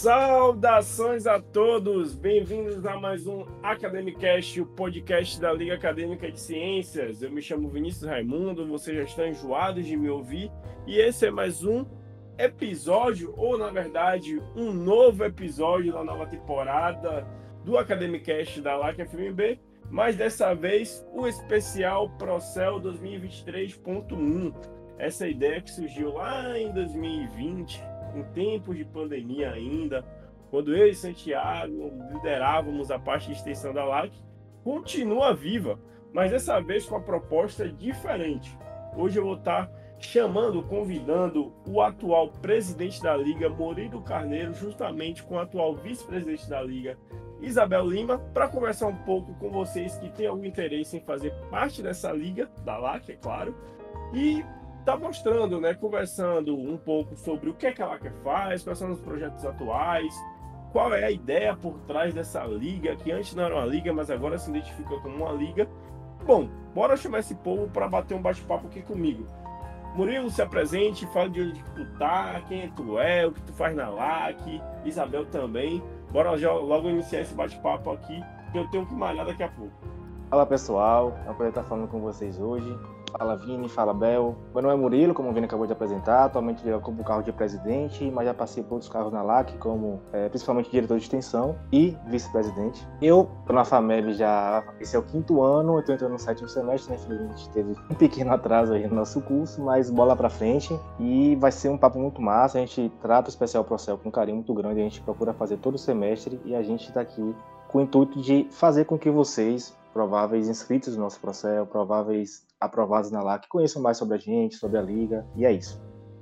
Saudações a todos, bem-vindos a mais um Academicast, o podcast da Liga Acadêmica de Ciências. Eu me chamo Vinícius Raimundo, vocês já estão enjoados de me ouvir e esse é mais um episódio, ou na verdade, um novo episódio da nova temporada do Academicast da LAC FMB, mas dessa vez o especial Procel 2023.1. Essa ideia que surgiu lá em 2020 em tempos de pandemia ainda, quando eu e Santiago liderávamos a parte de extensão da LAC, continua viva, mas dessa vez com uma proposta diferente. Hoje eu vou estar chamando, convidando o atual presidente da Liga, Murilo Carneiro, justamente com o atual vice-presidente da Liga, Isabel Lima, para conversar um pouco com vocês que têm algum interesse em fazer parte dessa liga, da LAC, é claro, e está mostrando, né, conversando um pouco sobre o que, é que a LAC faz, quais são os projetos atuais, qual é a ideia por trás dessa liga, que antes não era uma liga, mas agora se identifica como uma liga. Bom, bora chamar esse povo para bater um bate-papo aqui comigo. Murilo, se apresente, fale de onde tu tá, quem tu é, o que tu faz na LAC, Isabel também. Bora já, logo iniciar esse bate-papo aqui, que eu tenho que malhar daqui a pouco. Fala pessoal, é um prazer estar falando com vocês hoje. Fala Vini, fala Bel. Meu nome é Murilo, como o Vini acabou de apresentar. Atualmente eu ocupo o carro de presidente, mas já passei por outros carros na LAC, como é, principalmente diretor de extensão e vice-presidente. Eu tô na FAMEB já, esse é o quinto ano, eu tô entrando no sétimo semestre, né? Infelizmente teve um pequeno atraso aí no nosso curso, mas bola pra frente. E vai ser um papo muito massa. A gente trata o especial Procel com um carinho muito grande, a gente procura fazer todo o semestre e a gente tá aqui com o intuito de fazer com que vocês prováveis inscritos no nosso processo, prováveis aprovados na LAC, conheçam mais sobre a gente, sobre a liga, e é isso.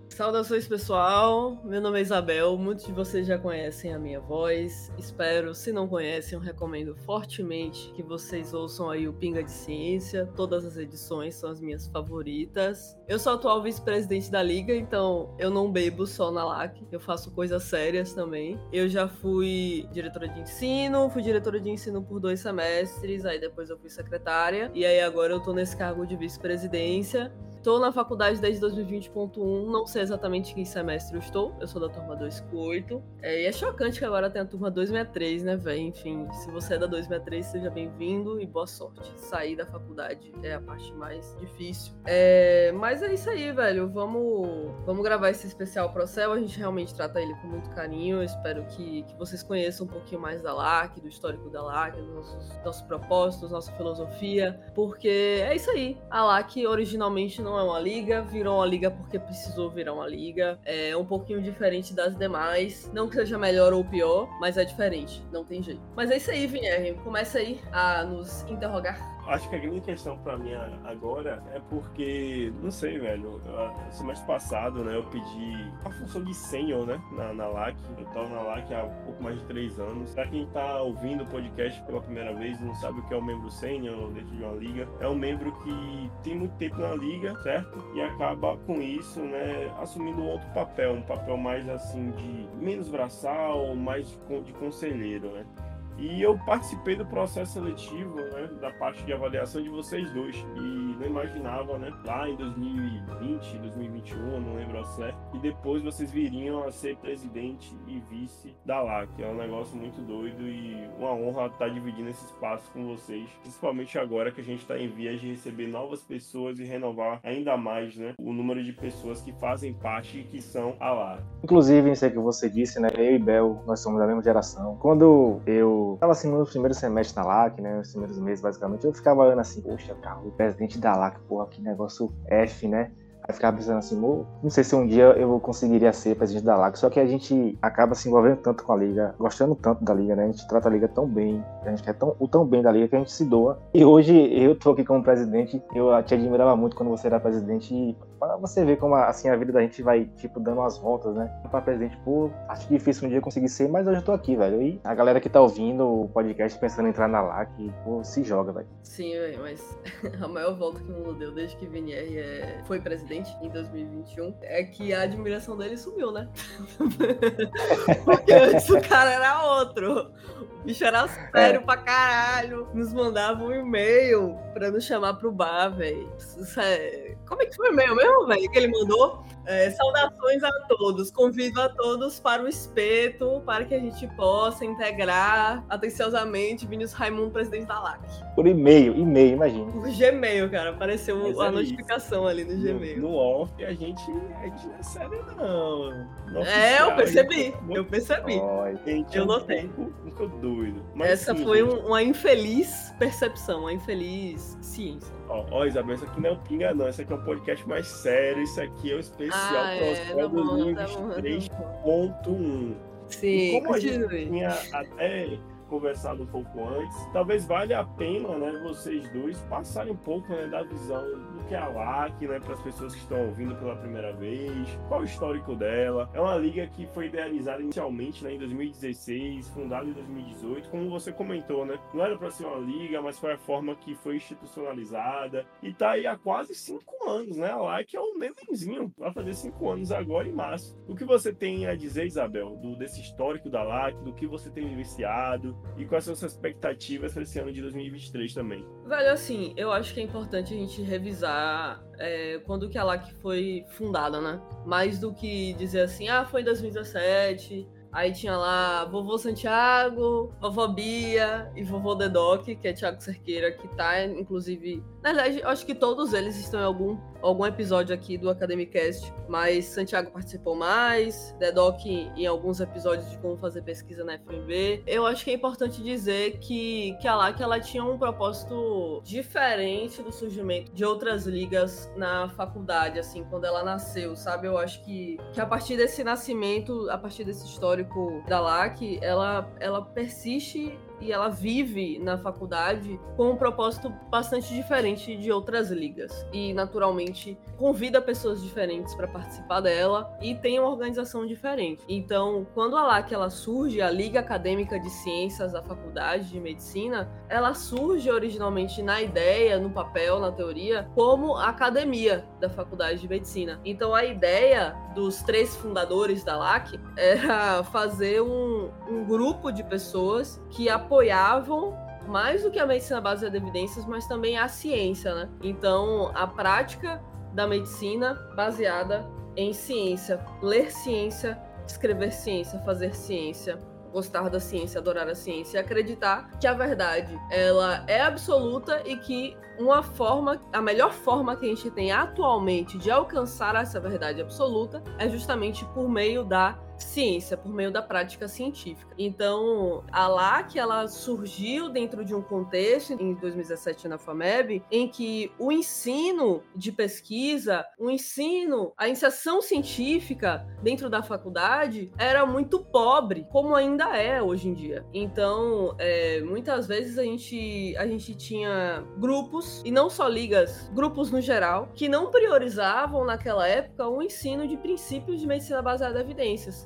Saudações pessoal, meu nome é Isabel, muitos de vocês já conhecem a minha voz, espero, se não conhecem, recomendo fortemente que vocês ouçam aí o Pinga de Ciência, todas as edições são as minhas favoritas. Eu sou atual vice-presidente da liga, então eu não bebo só na LAC, eu faço coisas sérias também. Eu já fui diretora de ensino, fui diretora de ensino por dois semestres, aí depois eu fui secretária, e aí agora eu tô nesse cargo de vice-presidência. Estou na faculdade desde 2020.1, não sei exatamente em que semestre eu estou, eu sou da turma 248. É, e é chocante que agora tem a turma 263, né, velho? Enfim, se você é da 263, seja bem-vindo e boa sorte. Sair da faculdade é a parte mais difícil. É, mas é isso aí, velho. Vamos, vamos gravar esse especial pro céu. A gente realmente trata ele com muito carinho. Eu espero que, que vocês conheçam um pouquinho mais da LAC, do histórico da LAC, dos nossos, nossos propósitos, nossa filosofia. Porque é isso aí. A LAC originalmente não é uma liga, virou uma liga porque precisou virar uma liga. É um pouquinho diferente das demais. Não que seja melhor ou pior, mas é diferente. Não tem jeito. Mas é isso aí, Vinher. Começa aí a nos interrogar acho que a grande questão para mim agora é porque, não sei, velho, semestre passado, né, eu pedi a função de senior, né, na, na LAC. Eu tava na LAC há pouco mais de três anos. Pra quem tá ouvindo o podcast pela primeira vez não sabe o que é o membro sênior dentro de uma liga, é um membro que tem muito tempo na liga, certo? E acaba com isso, né, assumindo outro papel, um papel mais assim de menos braçal, mais de conselheiro, né? E eu participei do processo seletivo, né, da parte de avaliação de vocês dois. E não imaginava, né, lá em 2020, 2021, não lembro certo, e depois vocês viriam a ser presidente e vice da LAC. É um negócio muito doido e uma honra estar dividindo esse espaço com vocês, principalmente agora que a gente está em vias de receber novas pessoas e renovar ainda mais, né, o número de pessoas que fazem parte e que são a LAC. Inclusive, isso aí que você disse, né, eu e Bel, nós somos da mesma geração. Quando eu tava assim no primeiro semestre na LAC, né? Nos primeiros meses, basicamente, eu ficava olhando assim, poxa, cara, o presidente da LAC, porra, que negócio F, né? Aí ficava pensando assim, não sei se um dia eu conseguiria ser presidente da LAC, só que a gente acaba se envolvendo tanto com a liga, gostando tanto da liga, né? A gente trata a liga tão bem, a gente quer tão, o tão bem da liga que a gente se doa. E hoje eu tô aqui como presidente, eu te admirava muito quando você era presidente e para você ver como assim a vida da gente vai, tipo, dando as voltas, né? Para presidente, pô, acho difícil um dia conseguir ser, mas hoje eu tô aqui, velho. E a galera que tá ouvindo o podcast pensando em entrar na LAC, pô, se joga, velho. Sim, velho, mas a maior volta que o mundo deu desde que Vinier é... foi presidente em 2021 é que a admiração dele sumiu, né? Porque antes o cara era outro. O bicho era sério é. pra caralho. Nos mandava um e-mail pra nos chamar pro bar, velho. É... Como é que foi o e-mail mesmo? Mesmo, velho, que ele mandou. É, saudações a todos. Convido a todos para o espeto, para que a gente possa integrar atenciosamente Vinícius Raimundo, presidente da LAC. Por e-mail, e-mail, imagina. Por Gmail, cara. Apareceu Mas a é notificação ali no Gmail. No, no off, a gente, a gente não é sério, não. No É, eu percebi. gente é Eu percebi. Gente Eu é um notei. um pouco doido. Mas, Essa sim, foi gente, um- uma infeliz percepção, uma infeliz ciência. Ó, ó, Isabel, isso aqui não é o Pinga, não. Isso aqui é um podcast mais sério. Isso aqui é o especial Ah, é, Prospero tá bom, tá bom, 2023.1. tá bom. E Sim, como a gente continue. tinha até conversado um pouco antes, talvez valha a pena, né, vocês dois passarem um pouco né, da visão que é a LAC, né, para as pessoas que estão ouvindo pela primeira vez, qual o histórico dela. É uma liga que foi idealizada inicialmente né, em 2016, fundada em 2018, como você comentou, né? Não era para ser uma liga, mas foi a forma que foi institucionalizada e tá aí há quase cinco anos, né? A LAC é um nenenzinho, vai fazer cinco anos agora em março. O que você tem a dizer, Isabel, do, desse histórico da LAC, do que você tem vivenciado e quais são suas expectativas para esse ano de 2023 também? Velho, assim, eu acho que é importante a gente revisar é, quando que a LAC foi fundada, né? Mais do que dizer assim, ah, foi em 2017, aí tinha lá vovô Santiago, vovó Bia e vovô Dedoc, que é Thiago Cerqueira, que tá, inclusive... Na verdade, eu acho que todos eles estão em algum, algum episódio aqui do Academicast, mas Santiago participou mais, Dedoc em alguns episódios de como fazer pesquisa na FMB. Eu acho que é importante dizer que, que a LAC ela tinha um propósito diferente do surgimento de outras ligas na faculdade, assim, quando ela nasceu, sabe? Eu acho que, que a partir desse nascimento, a partir desse histórico da LAC, ela, ela persiste e ela vive na faculdade com um propósito bastante diferente de outras ligas. E, naturalmente, convida pessoas diferentes para participar dela e tem uma organização diferente. Então, quando a LAC ela surge, a Liga Acadêmica de Ciências da Faculdade de Medicina, ela surge originalmente na ideia, no papel, na teoria, como academia da Faculdade de Medicina. Então, a ideia dos três fundadores da LAC era fazer um, um grupo de pessoas que apoiavam mais do que a medicina baseada em evidências, mas também a ciência, né? Então, a prática da medicina baseada em ciência, ler ciência, escrever ciência, fazer ciência, gostar da ciência, adorar a ciência acreditar que a verdade ela é absoluta e que uma forma, a melhor forma que a gente tem atualmente de alcançar essa verdade absoluta é justamente por meio da ciência, por meio da prática científica. Então, a LAC ela surgiu dentro de um contexto em 2017 na FAMEB em que o ensino de pesquisa, o ensino, a iniciação científica dentro da faculdade era muito pobre, como ainda é hoje em dia. Então, é, muitas vezes a gente a gente tinha grupos e não só ligas, grupos no geral que não priorizavam naquela época o ensino de princípios de medicina baseada em evidências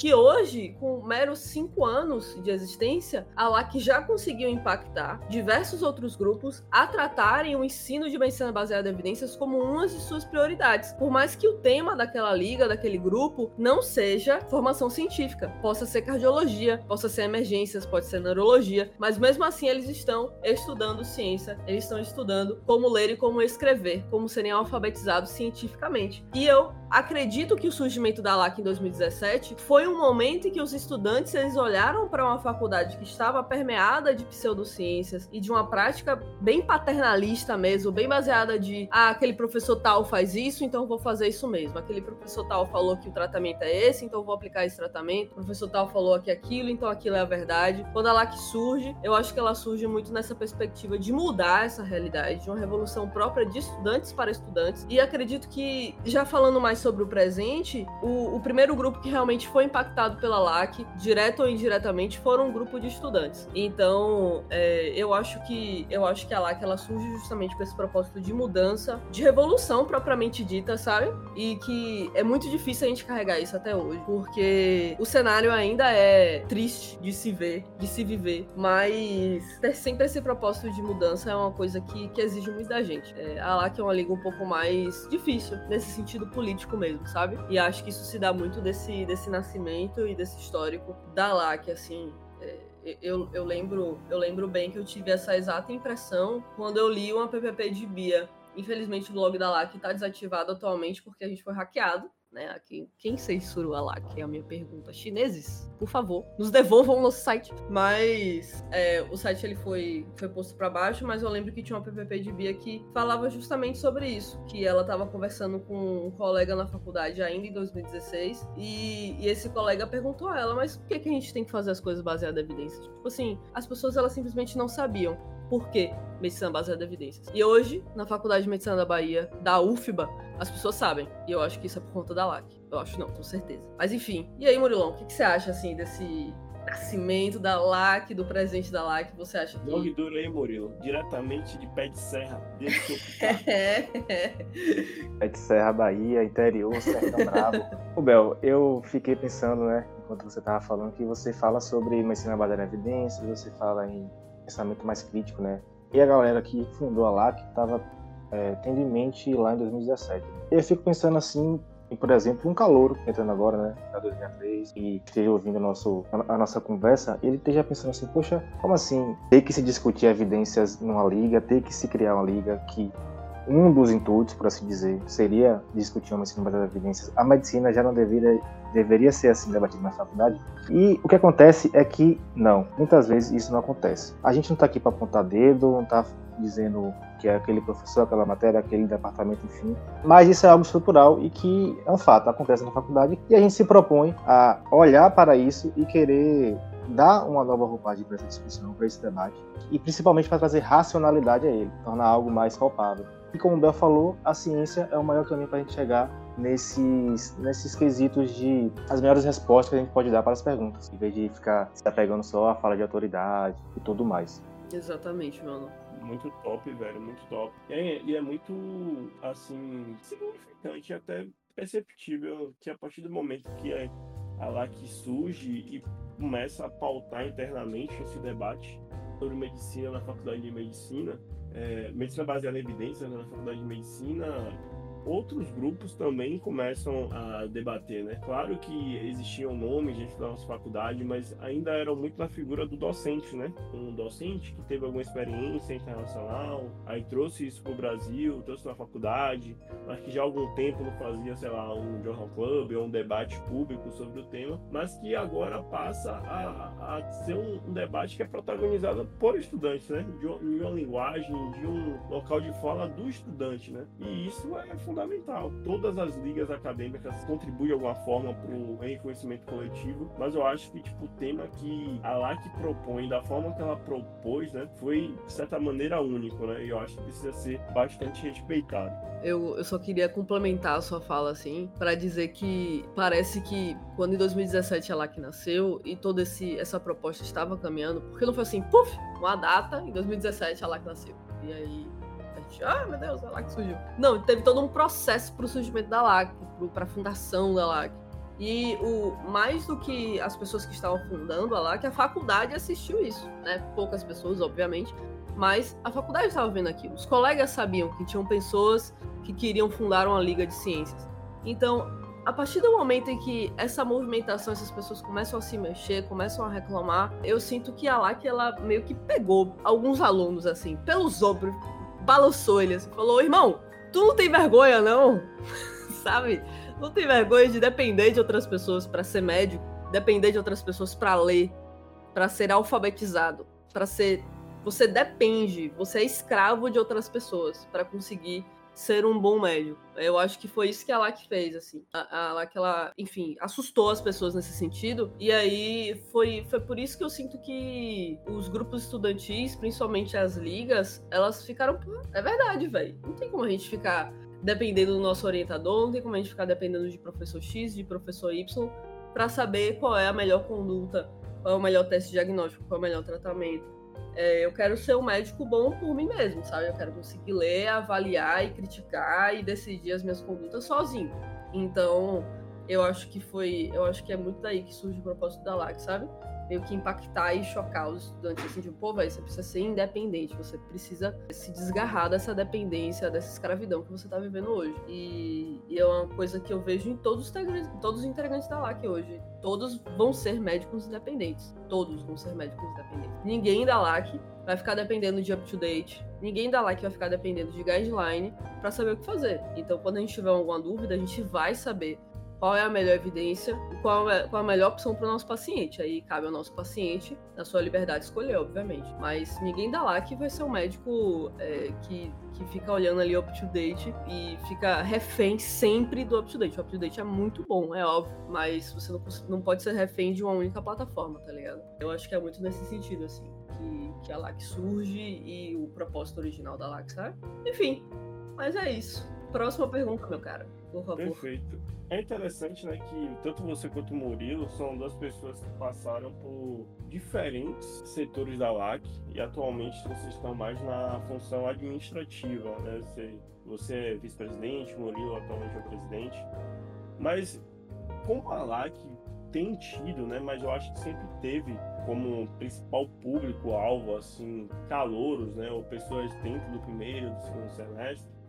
que hoje, com meros cinco anos de existência, a LAC já conseguiu impactar diversos outros grupos a tratarem o ensino de medicina baseada em evidências como uma de suas prioridades. Por mais que o tema daquela liga, daquele grupo, não seja formação científica, possa ser cardiologia, possa ser emergências, pode ser neurologia, mas mesmo assim eles estão estudando ciência, eles estão estudando como ler e como escrever, como serem alfabetizados cientificamente. E eu acredito que o surgimento da LAC em 2017 foi um momento em que os estudantes eles olharam para uma faculdade que estava permeada de pseudociências e de uma prática bem paternalista mesmo, bem baseada de ah, aquele professor tal faz isso, então vou fazer isso mesmo. Aquele professor tal falou que o tratamento é esse, então vou aplicar esse tratamento. O professor tal falou aqui aquilo, então aquilo é a verdade. Quando a LAC surge, eu acho que ela surge muito nessa perspectiva de mudar essa realidade, de uma revolução própria de estudantes para estudantes. E acredito que, já falando mais sobre o presente, o, o primeiro grupo que realmente foi impactado pela LAC, direto ou indiretamente, foram um grupo de estudantes. Então, é, eu acho que eu acho que a LAC ela surge justamente com esse propósito de mudança, de revolução propriamente dita, sabe? E que é muito difícil a gente carregar isso até hoje, porque o cenário ainda é triste de se ver, de se viver, mas ter sempre esse propósito de mudança é uma coisa que, que exige muito da gente. É, a LAC é uma liga um pouco mais difícil, nesse sentido político mesmo, sabe? E acho que isso se dá muito desse, desse nascimento e desse histórico da LAC, assim. É, eu, eu, lembro, eu lembro bem que eu tive essa exata impressão quando eu li uma PPP de Bia. Infelizmente o blog da LAC está desativado atualmente porque a gente foi hackeado. Né? Quem, quem censurou a LAC? É a minha pergunta. Chineses, por favor, nos devolvam o nosso site. Mas é, o site ele foi, foi posto para baixo, mas eu lembro que tinha uma PPP de Bia que falava justamente sobre isso, que ela estava conversando com um colega na faculdade ainda em 2016 e, e esse colega perguntou a ela, mas por que, que a gente tem que fazer as coisas baseadas em evidências? Tipo assim, as pessoas elas simplesmente não sabiam por que medicina baseada em evidências. E hoje, na Faculdade de Medicina da Bahia, da UFBA, as pessoas sabem. E eu acho que isso é por conta da LAC. Eu acho não, com certeza. Mas enfim. E aí, Murilão, o que, que você acha, assim, desse nascimento da LAC, do presente da LAC, você acha que... Long duro aí, Murilo. Diretamente de Pé de Serra, dentro do Pé de Serra, Bahia, interior, Sertão Bravo. Ô, Bel, eu fiquei pensando, né, enquanto você tava falando, que você fala sobre medicina baseada em evidências, você fala em pensamento mais crítico, né? E a galera que fundou a LAC estava é, tendo em mente lá em 2017. Eu fico pensando assim, em, por exemplo, um calouro entrando agora, né, na 2003, e esteja ouvindo nosso, a, nossa conversa, ele esteja pensando assim, poxa, como assim ter que se discutir evidências numa liga, ter que se criar uma liga que um dos intuitos, por assim dizer, seria discutir uma medicina baseada em evidências. A medicina já não deveria, deveria ser assim debatida na faculdade. E o que acontece é que não, muitas vezes isso não acontece. A gente não está aqui para apontar dedo, não está dizendo que é aquele professor, aquela matéria, aquele departamento, enfim. Mas isso é algo estrutural e que é um fato, acontece na faculdade e a gente se propõe a olhar para isso e querer dar uma nova roupagem para essa discussão, para esse debate e principalmente para trazer racionalidade a ele, tornar algo mais palpável. E como o Bel falou, a ciência é o maior caminho para a gente chegar nesses, nesses quesitos de as melhores respostas que a gente pode dar para as perguntas, em vez de ficar se apegando só à fala de autoridade e tudo mais. Exatamente, mano. Muito top, velho, muito top. E é, e é muito, assim, significante, até perceptível que a partir do momento que a, a LAC surge e começa a pautar internamente esse debate sobre medicina na faculdade de medicina, é, medicina baseada em evidências né, na faculdade de medicina outros grupos também começam a debater, né? Claro que existiam nomes dentro da nossa faculdade, mas ainda eram muito na figura do docente, né? Um docente que teve alguma experiência internacional, aí trouxe isso para o Brasil, trouxe na faculdade, mas que já há algum tempo não fazia, sei lá, um journal club ou um debate público sobre o tema, mas que agora passa a, a ser um, debate que é protagonizado por estudantes, né? De uma linguagem, de um local de fala do estudante, né? E isso é fundamental. Todas as ligas acadêmicas contribuem de alguma forma para o reconhecimento coletivo, mas eu acho que tipo, o tema que a LAC propõe, da forma que ela propôs, né, foi de certa maneira único, né? E eu acho que precisa ser bastante respeitado. Eu, eu só queria complementar a sua fala assim, para dizer que parece que quando em 2017 a LAC nasceu e toda esse, essa proposta estava caminhando, porque não foi assim, puf, uma data, em 2017 a LAC nasceu. E aí ah, meu Deus, a LAC surgiu. Não, teve todo um processo para o surgimento da LAC, para a fundação da LAC. E o mais do que as pessoas que estavam fundando a LAC, a faculdade assistiu isso, né? Poucas pessoas, obviamente, mas a faculdade estava vendo aquilo. Os colegas sabiam que tinham pessoas que queriam fundar uma liga de ciências. Então, a partir do momento em que essa movimentação, essas pessoas começam a se mexer, começam a reclamar, eu sinto que a LAC ela meio que pegou alguns alunos assim, pelos ombros, balançou ele assim, falou: irmão, tu não tem vergonha, não? Sabe? Não tem vergonha de depender de outras pessoas para ser médico, depender de outras pessoas para ler, para ser alfabetizado, para ser. Você depende, você é escravo de outras pessoas para conseguir ser um bom médico. Eu acho que foi isso que a LAC fez, assim. A, a LAC, ela, enfim, assustou as pessoas nesse sentido. E aí foi, foi por isso que eu sinto que os grupos estudantis, principalmente as ligas, elas ficaram. É verdade, velho. Não tem como a gente ficar dependendo do nosso orientador, não tem como a gente ficar dependendo de professor X, de professor Y, para saber qual é a melhor conduta, qual é o melhor teste diagnóstico, qual é o melhor tratamento. É, eu quero ser um médico bom por mim mesmo, sabe? Eu quero conseguir ler, avaliar e criticar e decidir as minhas condutas sozinho. Então, eu acho que foi, eu acho que é muito daí que surge o propósito da LAC, sabe? Meio que impactar e chocar os estudantes, assim, tipo, pô, velho, você precisa ser independente, você precisa se desgarrar dessa dependência, dessa escravidão que você tá vivendo hoje. E, e é uma coisa que eu vejo em todos os, todos os integrantes da LAC hoje. Todos vão ser médicos independentes. Todos vão ser médicos independentes. Ninguém da LAC vai ficar dependendo de up-to-date. Ninguém da LAC vai ficar dependendo de guideline para saber o que fazer. Então, quando a gente tiver alguma dúvida, a gente vai saber qual é a melhor evidência qual é, qual é a melhor opção para o nosso paciente. Aí cabe ao nosso paciente, na sua liberdade, escolher, obviamente. Mas ninguém dá lá que vai ser um médico é, que, que fica olhando ali up-to-date e fica refém sempre do up-to-date. O up-to-date é muito bom, é óbvio, mas você não, não pode ser refém de uma única plataforma, tá ligado? Eu acho que é muito nesse sentido, assim, que, que a LAC surge e o propósito original da LAC, sabe? Enfim, mas é isso. Próxima pergunta, meu cara. Por favor. Perfeito. É interessante, né, que tanto você quanto o Murilo são duas pessoas que passaram por diferentes setores da LAC e atualmente vocês estão mais na função administrativa, né? Você, você é vice-presidente, Murilo atualmente é presidente. Mas como a LAC tem tido, né, mas eu acho que sempre teve como principal público-alvo, assim, calouros, né, ou pessoas dentro do primeiro, do segundo semestre,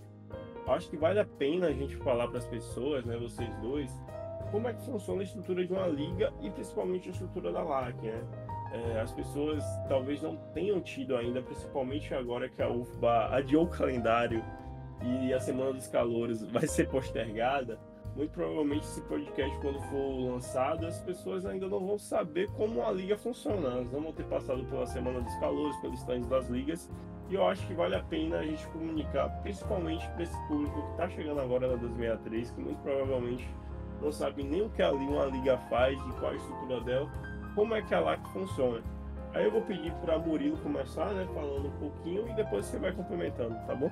acho que vale a pena a gente falar para as pessoas, né, vocês dois, como é que funciona a estrutura de uma liga e principalmente a estrutura da LAC, né? É, as pessoas talvez não tenham tido ainda, principalmente agora que a UFBA adiou o calendário e a Semana dos Calouros vai ser postergada, muito provavelmente esse podcast, quando for lançado, as pessoas ainda não vão saber como a liga funciona. Elas não vão ter passado pela Semana dos Calores, pelos stands das ligas. E eu acho que vale a pena a gente comunicar, principalmente para esse público que está chegando agora na 263, que muito provavelmente não sabe nem o que a, uma liga faz, de qual a estrutura dela, como é que a LAC funciona. Aí eu vou pedir para Murilo começar, né, falando um pouquinho e depois você vai complementando, tá bom?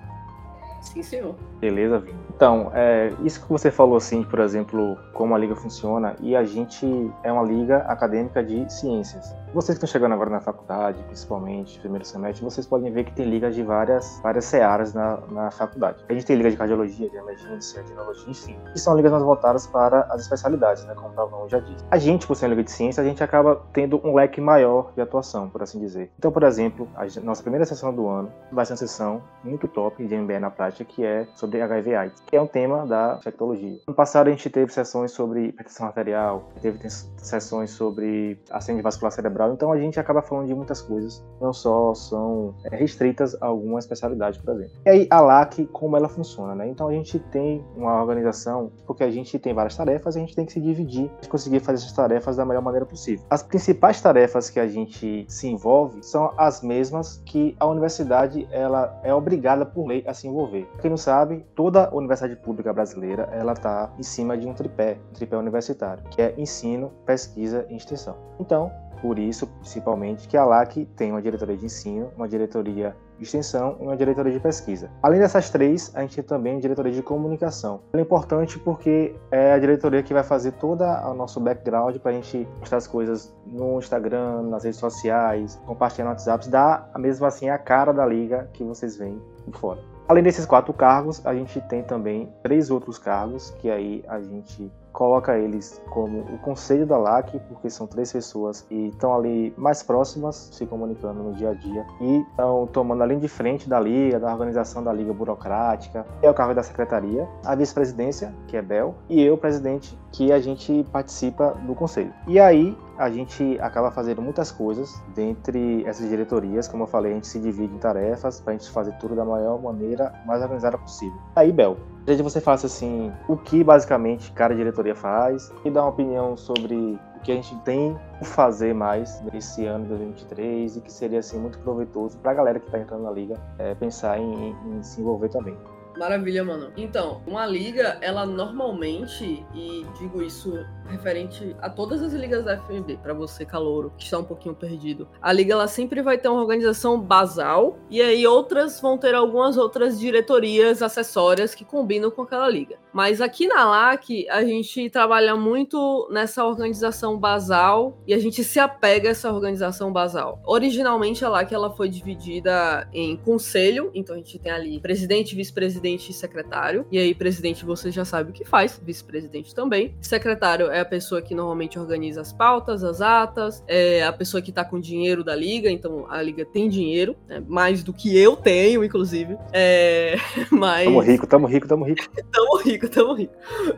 Sim, senhor. Beleza, Vini. Então, é, isso que você falou, assim, por exemplo, como a liga funciona, e a gente é uma liga acadêmica de ciências. Vocês que estão chegando agora na faculdade, principalmente, primeiro semestre, vocês podem ver que tem ligas de várias, várias searas na, na faculdade. A gente tem liga de cardiologia, de emergência, de neurologia, enfim, que são ligas mais voltadas para as especialidades, né, como o Pavão já disse. A gente, por ser uma liga de ciência, a gente acaba tendo um leque maior de atuação, por assim dizer. Então, por exemplo, a nossa primeira sessão do ano vai ser uma sessão muito top de MBA na prática, que é sobre HIV AIDS, que é um tema da infectologia. No passado, a gente teve sessões sobre hipertensão arterial, teve sessões sobre acidente vascular cerebral então a gente acaba falando de muitas coisas, não só são é, restritas a alguma especialidade, por exemplo. E aí a LAC, como ela funciona, né? Então a gente tem uma organização, porque a gente tem várias tarefas, a gente tem que se dividir conseguir fazer essas tarefas da melhor maneira possível. As principais tarefas que a gente se envolve são as mesmas que a universidade ela é obrigada por lei a se envolver. Quem não sabe, toda universidade pública brasileira ela está em cima de um tripé, um tripé universitário, que é ensino, pesquisa e extensão. Então, por isso, principalmente, que a LAC tem uma diretoria de ensino, uma diretoria de extensão e uma diretoria de pesquisa. Além dessas três, a gente tem também a diretoria de comunicação. Ela é importante porque é a diretoria que vai fazer todo o nosso background para a gente mostrar as coisas no Instagram, nas redes sociais, compartilhar no WhatsApp, dá mesmo assim a cara da liga que vocês veem por fora. Além desses quatro cargos, a gente tem também três outros cargos que aí a gente coloca eles como o conselho da LAC, porque são três pessoas que estão ali mais próximas, se comunicando no dia a dia e estão tomando a linha de frente da liga, da organização da liga burocrática, é o cargo da secretaria, a vice-presidência, que é Bel, e eu, presidente, que a gente participa do conselho. E aí a gente acaba fazendo muitas coisas dentre essas diretorias, como eu falei, a gente se divide em tarefas para a gente fazer tudo da maior maneira mais organizada possível. Aí, Bel, desde você faça assim, o que basicamente cada diretoria faz e dá uma opinião sobre o que a gente tem que fazer mais nesse ano de 2023 e que seria assim muito proveitoso para a galera que está entrando na liga é, pensar em, em se envolver também. Maravilha, mano. Então, uma liga, ela normalmente, e digo isso referente a todas as ligas da FMB, para você, calouro, que está um pouquinho perdido. A liga, ela sempre vai ter uma organização basal, e aí outras vão ter algumas outras diretorias acessórias que combinam com aquela liga. Mas aqui na LAC, a gente trabalha muito nessa organização basal, e a gente se apega a essa organização basal. Originalmente, a LAC, ela foi dividida em conselho, então a gente tem ali presidente, vice-presidente, presidente e secretário. E aí, presidente, você já sabe o que faz, vice-presidente também. Secretário é a pessoa que normalmente organiza as pautas, as atas, é a pessoa que tá com dinheiro da liga, então a liga tem dinheiro, né? mais do que eu tenho, inclusive. É, mas... Tamo rico, tamo rico, tamo rico. tamo rico, tamo rico.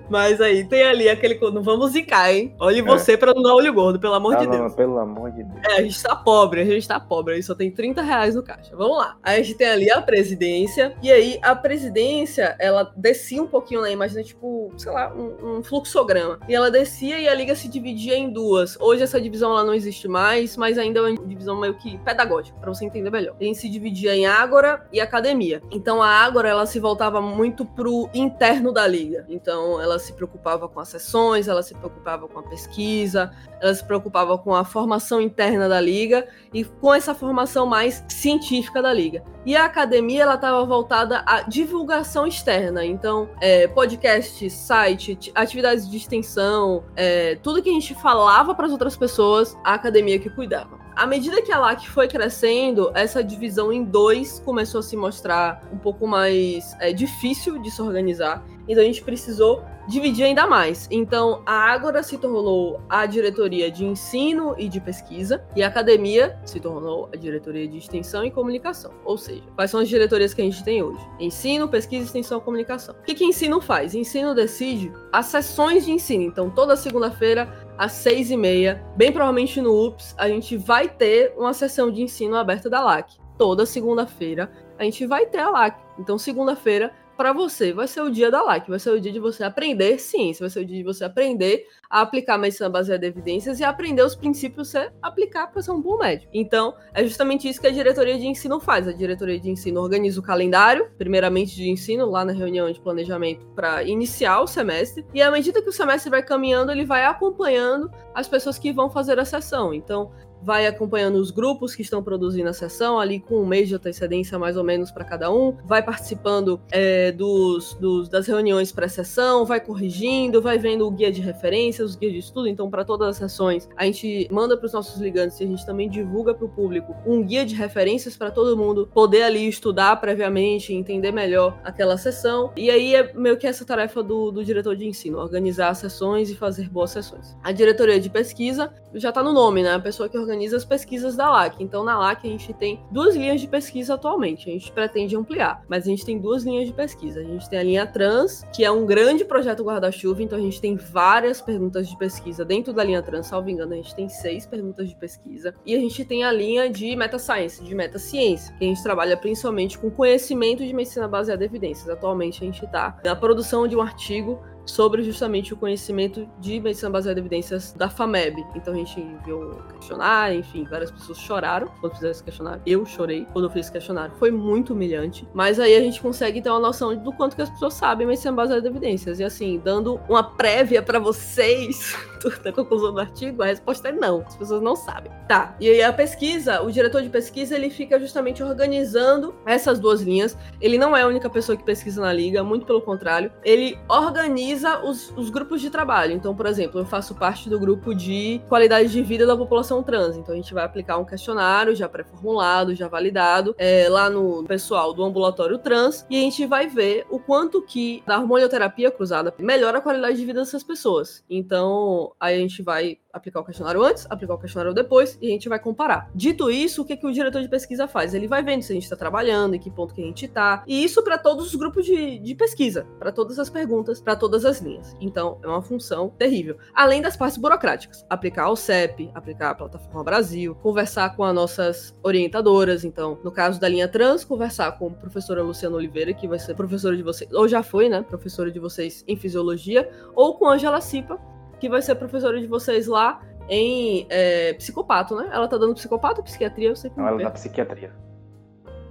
Mas aí tem ali aquele. Não vamos zicar, hein? Olhe é. você pra não dar olho gordo, pelo amor de Deus. pelo amor de Deus. É, a gente tá pobre, a gente tá pobre, aí só tem 30 reais no caixa. Vamos lá. Aí a gente tem ali a presidência, e aí a presidência residência, ela descia um pouquinho, né? Imagina, tipo, sei lá, um, um, fluxograma. E ela descia e a liga se dividia em duas. Hoje essa divisão ela não existe mais, mas ainda é uma divisão meio que pedagógica, para você entender melhor. A gente se dividia em Ágora e Academia. Então a Ágora, ela se voltava muito pro interno da liga. Então ela se preocupava com as sessões, ela se preocupava com a pesquisa, ela se preocupava com a formação interna da liga e com essa formação mais científica da liga. E a academia ela estava voltada à divulgação externa, então é, podcast, site, atividades de extensão, é, tudo que a gente falava para as outras pessoas, a academia que cuidava. À medida que a LAC foi crescendo, essa divisão em dois começou a se mostrar um pouco mais é, difícil de se organizar. Então a gente precisou dividir ainda mais. Então, a Ágora se tornou a diretoria de ensino e de pesquisa, e a academia se tornou a diretoria de extensão e comunicação. Ou seja, quais são as diretorias que a gente tem hoje? Ensino, pesquisa, extensão e comunicação. O que, que ensino faz? Ensino decide as sessões de ensino. Então, toda segunda-feira, às seis e meia, bem provavelmente no UPS, a gente vai ter uma sessão de ensino aberta da LAC. Toda segunda-feira a gente vai ter a LAC. Então, segunda-feira para você vai ser o dia da like, vai ser o dia de você aprender ciência, vai ser o dia de você aprender a aplicar medicina baseada em evidências e aprender os princípios você aplicar para ser um bom médico. Então, é justamente isso que a diretoria de ensino faz. A diretoria de ensino organiza o calendário, primeiramente de ensino, lá na reunião de planejamento para iniciar o semestre, e à medida que o semestre vai caminhando, ele vai acompanhando as pessoas que vão fazer a sessão. Então, vai acompanhando os grupos que estão produzindo a sessão, ali com um mês de antecedência mais ou menos para cada um, vai participando é, dos, dos, das reuniões pré-sessão, vai corrigindo, vai vendo o guia de referências, os guias de estudo. Então, para todas as sessões, a gente manda para os nossos ligantes e a gente também divulga para o público um guia de referências para todo mundo poder ali estudar previamente, entender melhor aquela sessão. E aí é meio que essa tarefa do, do diretor de ensino, organizar as sessões e fazer boas sessões. A diretoria de pesquisa já está no nome, né? A pessoa que organiza organiza as pesquisas da LAC. Então, na LAC, a gente tem duas linhas de pesquisa atualmente. A gente pretende ampliar, mas a gente tem duas linhas de pesquisa. A gente tem a linha trans, que é um grande projeto guarda-chuva, então a gente tem várias perguntas de pesquisa dentro da linha trans, salvo engano, a gente tem seis perguntas de pesquisa. E a gente tem a linha de meta science, de meta ciência, que a gente trabalha principalmente com conhecimento de medicina baseada em evidências. Atualmente, a gente está na produção de um artigo sobre justamente o conhecimento de medicina baseada em evidências da FAMEB. Então a gente enviou um questionário, enfim, várias pessoas choraram quando fizeram esse questionário. Eu chorei quando eu fiz esse questionário. Foi muito humilhante. Mas aí a gente consegue ter uma noção do quanto que as pessoas sabem medicina baseada em evidências. E assim, dando uma prévia para vocês da conclusão do artigo, a resposta é não. As pessoas não sabem. Tá. E aí a pesquisa, o diretor de pesquisa, ele fica justamente organizando essas duas linhas. Ele não é a única pessoa que pesquisa na liga, muito pelo contrário. Ele organiza os, os grupos de trabalho. Então, por exemplo, eu faço parte do grupo de qualidade de vida da população trans. Então, a gente vai aplicar um questionário já pré-formulado, já validado, é, lá no pessoal do ambulatório trans, e a gente vai ver o quanto que a hormonioterapia cruzada melhora a qualidade de vida dessas pessoas. Então, aí a gente vai aplicar o questionário antes, aplicar o questionário depois e a gente vai comparar. Dito isso, o que, que o diretor de pesquisa faz? Ele vai vendo se a gente está trabalhando, em que ponto que a gente está. E isso para todos os grupos de, de pesquisa, para todas as perguntas, para todas as linhas. Então, é uma função terrível. Além das partes burocráticas, aplicar o CEP, aplicar a plataforma Brasil, conversar com as nossas orientadoras. Então, no caso da linha trans, conversar com a professora Luciana Oliveira, que vai ser professora de vocês, ou já foi, né? Professora de vocês em fisiologia, ou com a Angela Cipa, que vai ser professora de vocês lá em é, psicopato, né? Ela tá dando psicopato ou psiquiatria? Eu sei que não, ela dá psiquiatria.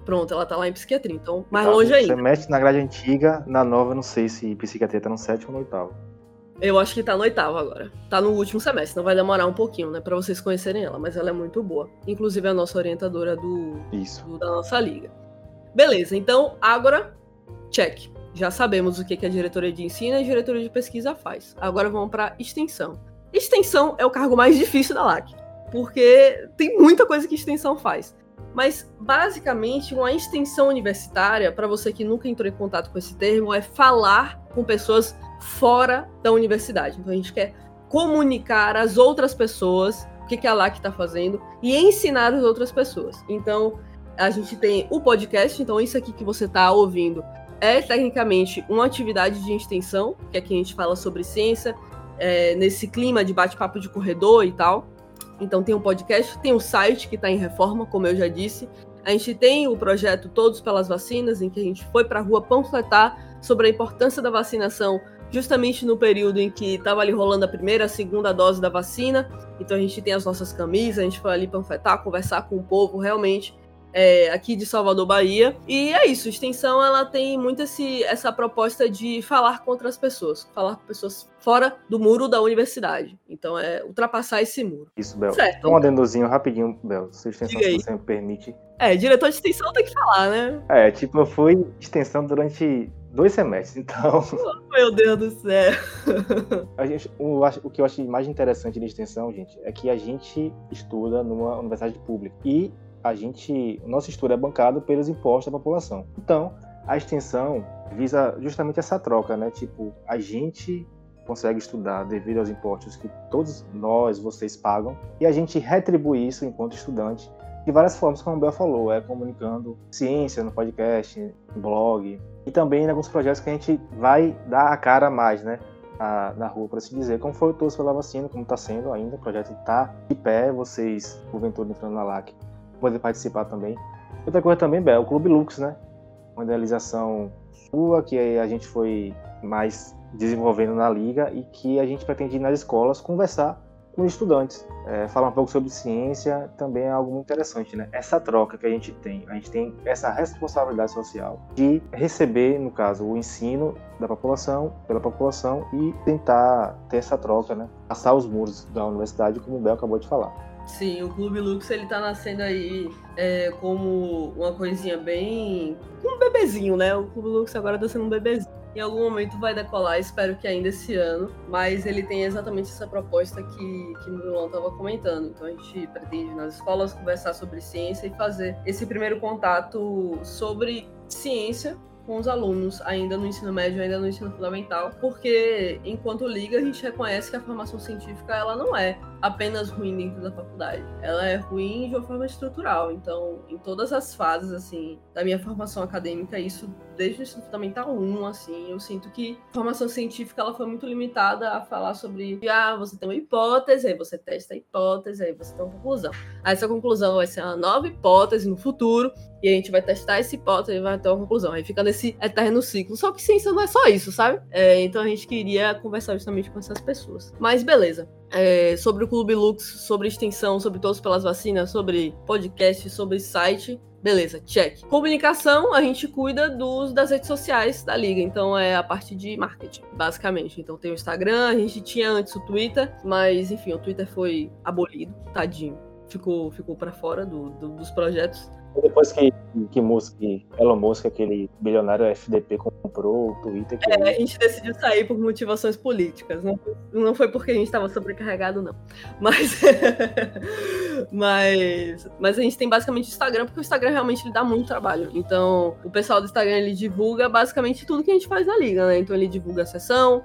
Pronto, ela tá lá em psiquiatria, então mais tá, longe ainda. Você mexe na grade antiga, na nova, não sei se psiquiatria tá no sétimo ou no oitavo. Eu acho que tá no oitavo agora. Tá no último semestre, então vai demorar um pouquinho, né, pra vocês conhecerem ela, mas ela é muito boa. Inclusive é a nossa orientadora do, Isso. Do, da nossa liga. Beleza, então agora, check. Já sabemos o que, que a diretoria de ensino e a diretoria de pesquisa faz. Agora vamos para extensão. Extensão é o cargo mais difícil da LAC, porque tem muita coisa que extensão faz. Mas, basicamente, uma extensão universitária, para você que nunca entrou em contato com esse termo, é falar com pessoas fora da universidade. Então, a gente quer comunicar às outras pessoas o que, que a LAC está fazendo e ensinar as outras pessoas. Então, a gente tem o podcast, então isso aqui que você está ouvindo é tecnicamente uma atividade de extensão, que aqui a gente fala sobre ciência, é, nesse clima de bate-papo de corredor e tal. Então tem um podcast, tem um site que está em reforma, como eu já disse. A gente tem o projeto Todos pelas Vacinas, em que a gente foi para a rua panfletar sobre a importância da vacinação justamente no período em que estava ali rolando a primeira, a segunda dose da vacina. Então a gente tem as nossas camisas, a gente foi ali panfletar, conversar com o povo realmente é, aqui de Salvador, Bahia. E é isso, extensão ela tem muito esse, essa proposta de falar com outras pessoas, falar com pessoas fora do muro da universidade. Então é ultrapassar esse muro. Isso, Bel. Certo. Um adendozinho rapidinho, Bel, se extensão se você me permite. É, diretor de extensão tem que falar, né? É, tipo, eu fui extensão durante dois semestres, então. Oh, meu Deus do céu! a gente, o, o que eu acho mais interessante de extensão, gente, é que a gente estuda numa universidade pública. E a gente, o nosso estudo é bancado pelos impostos da população. Então, a extensão visa justamente essa troca, né? Tipo, a gente consegue estudar devido aos impostos que todos nós, vocês pagam, e a gente retribui isso enquanto estudante de várias formas, como o Bel falou, é comunicando ciência no podcast, no blog, e também em alguns projetos que a gente vai dar a cara mais, né? Na, na rua, por assim dizer, como foi o Todos pela Vacina, como está sendo ainda, o projeto está de pé, vocês, porventura, entrando na LAC, poder participar também. Outra coisa também, Bel, o Clube Lux, né? Uma idealização sua que a gente foi mais desenvolvendo na liga e que a gente pretende ir nas escolas conversar com estudantes. É, falar um pouco sobre ciência também é algo muito interessante, né? Essa troca que a gente tem, a gente tem essa responsabilidade social de receber, no caso, o ensino da população, pela população e tentar ter essa troca, né? Passar os muros da universidade, como o Bel acabou de falar. Sim, o Clube Lux ele tá nascendo aí é, como uma coisinha bem. um bebezinho, né? O Clube Lux agora tá sendo um bebezinho. Em algum momento vai decolar, espero que ainda esse ano. Mas ele tem exatamente essa proposta que, que o Milão estava comentando. Então a gente pretende nas escolas conversar sobre ciência e fazer esse primeiro contato sobre ciência com os alunos, ainda no ensino médio, ainda no ensino fundamental, porque enquanto liga a gente reconhece que a formação científica ela não é apenas ruim dentro da faculdade, ela é ruim de uma forma estrutural. Então, em todas as fases assim da minha formação acadêmica, isso desde o ensino fundamental 1, assim, eu sinto que a formação científica ela foi muito limitada a falar sobre ah, você tem uma hipótese, aí você testa a hipótese, aí você tem uma conclusão. Aí essa conclusão vai ser uma nova hipótese no futuro, e a gente vai testar essa hipótese e vai ter uma conclusão. Aí fica nesse eterno ciclo. Só que ciência não é só isso, sabe? É, então a gente queria conversar justamente com essas pessoas. Mas beleza. É, sobre o Clube Lux, sobre extensão, sobre todos pelas vacinas, sobre podcast, sobre site. Beleza, check. Comunicação, a gente cuida dos, das redes sociais da liga, então é a parte de marketing, basicamente. Então tem o Instagram, a gente tinha antes o Twitter, mas enfim, o Twitter foi abolido, tadinho. Ficou, ficou para fora do, do, dos projetos. Depois que, que Musk, Elon Musk, aquele bilionário FDP, comprou o Twitter. É, a gente decidiu sair por motivações políticas. Não, não foi porque a gente estava sobrecarregado, não. Mas, mas, mas a gente tem basicamente o Instagram, porque o Instagram realmente ele dá muito trabalho. Então, o pessoal do Instagram ele divulga basicamente tudo que a gente faz na liga, né? Então, ele divulga a sessão,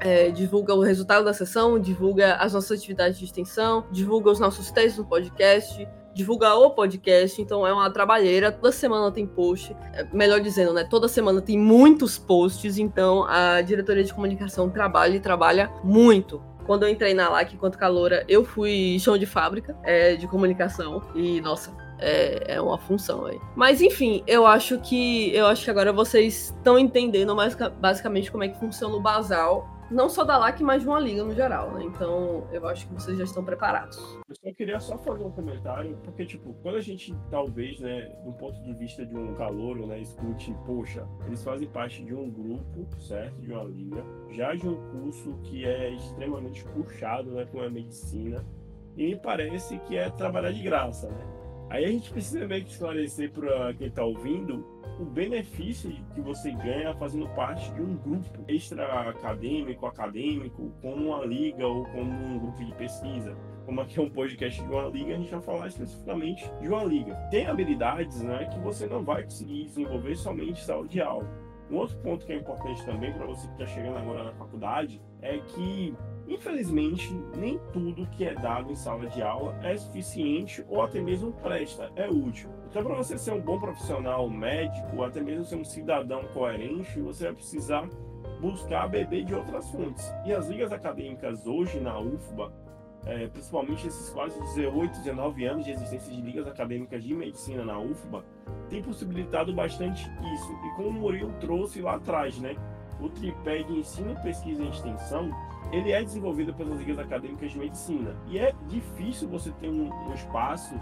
é, divulga o resultado da sessão, divulga as nossas atividades de extensão, divulga os nossos textos no podcast, divulgar o podcast, então é uma trabalheira. Toda semana tem post, é, melhor dizendo, né? Toda semana tem muitos posts, então a diretoria de comunicação trabalha e trabalha muito. Quando eu entrei na LAC enquanto caloura, eu fui chão de fábrica é, de comunicação e, nossa, é, é, uma função aí. Mas enfim, eu acho que eu acho que agora vocês estão entendendo mais basicamente como é que funciona o basal não só da LAC, mas de uma liga no geral, né? Então eu acho que vocês já estão preparados. Eu só queria só fazer um comentário, porque, tipo, quando a gente, talvez, né, do ponto de vista de um calouro, né, escute, poxa, eles fazem parte de um grupo, certo? De uma liga, já de um curso que é extremamente puxado, né, com a medicina, e me parece que é trabalhar de graça, né? Aí a gente precisa meio que esclarecer para quem está ouvindo o benefício que você ganha fazendo parte de um grupo extra acadêmico, acadêmico, como uma liga ou como um grupo de pesquisa. Como aqui é um podcast de uma liga, a gente vai falar especificamente de uma liga. Tem habilidades né, que você não vai conseguir desenvolver somente sala de aula. Um outro ponto que é importante também para você que está chegando agora na faculdade é que Infelizmente, nem tudo que é dado em sala de aula é suficiente ou até mesmo presta, é útil. Então, para você ser um bom profissional médico, ou até mesmo ser um cidadão coerente, você vai precisar buscar beber de outras fontes. E as ligas acadêmicas hoje na UFBA, é, principalmente esses quase 18, 19 anos de existência de ligas acadêmicas de medicina na UFBA, tem possibilitado bastante isso. E como o Murilo trouxe lá atrás, né? O tripé de ensino, pesquisa e extensão, ele é desenvolvido pelas ligas acadêmicas de medicina. E é difícil você ter um, um espaço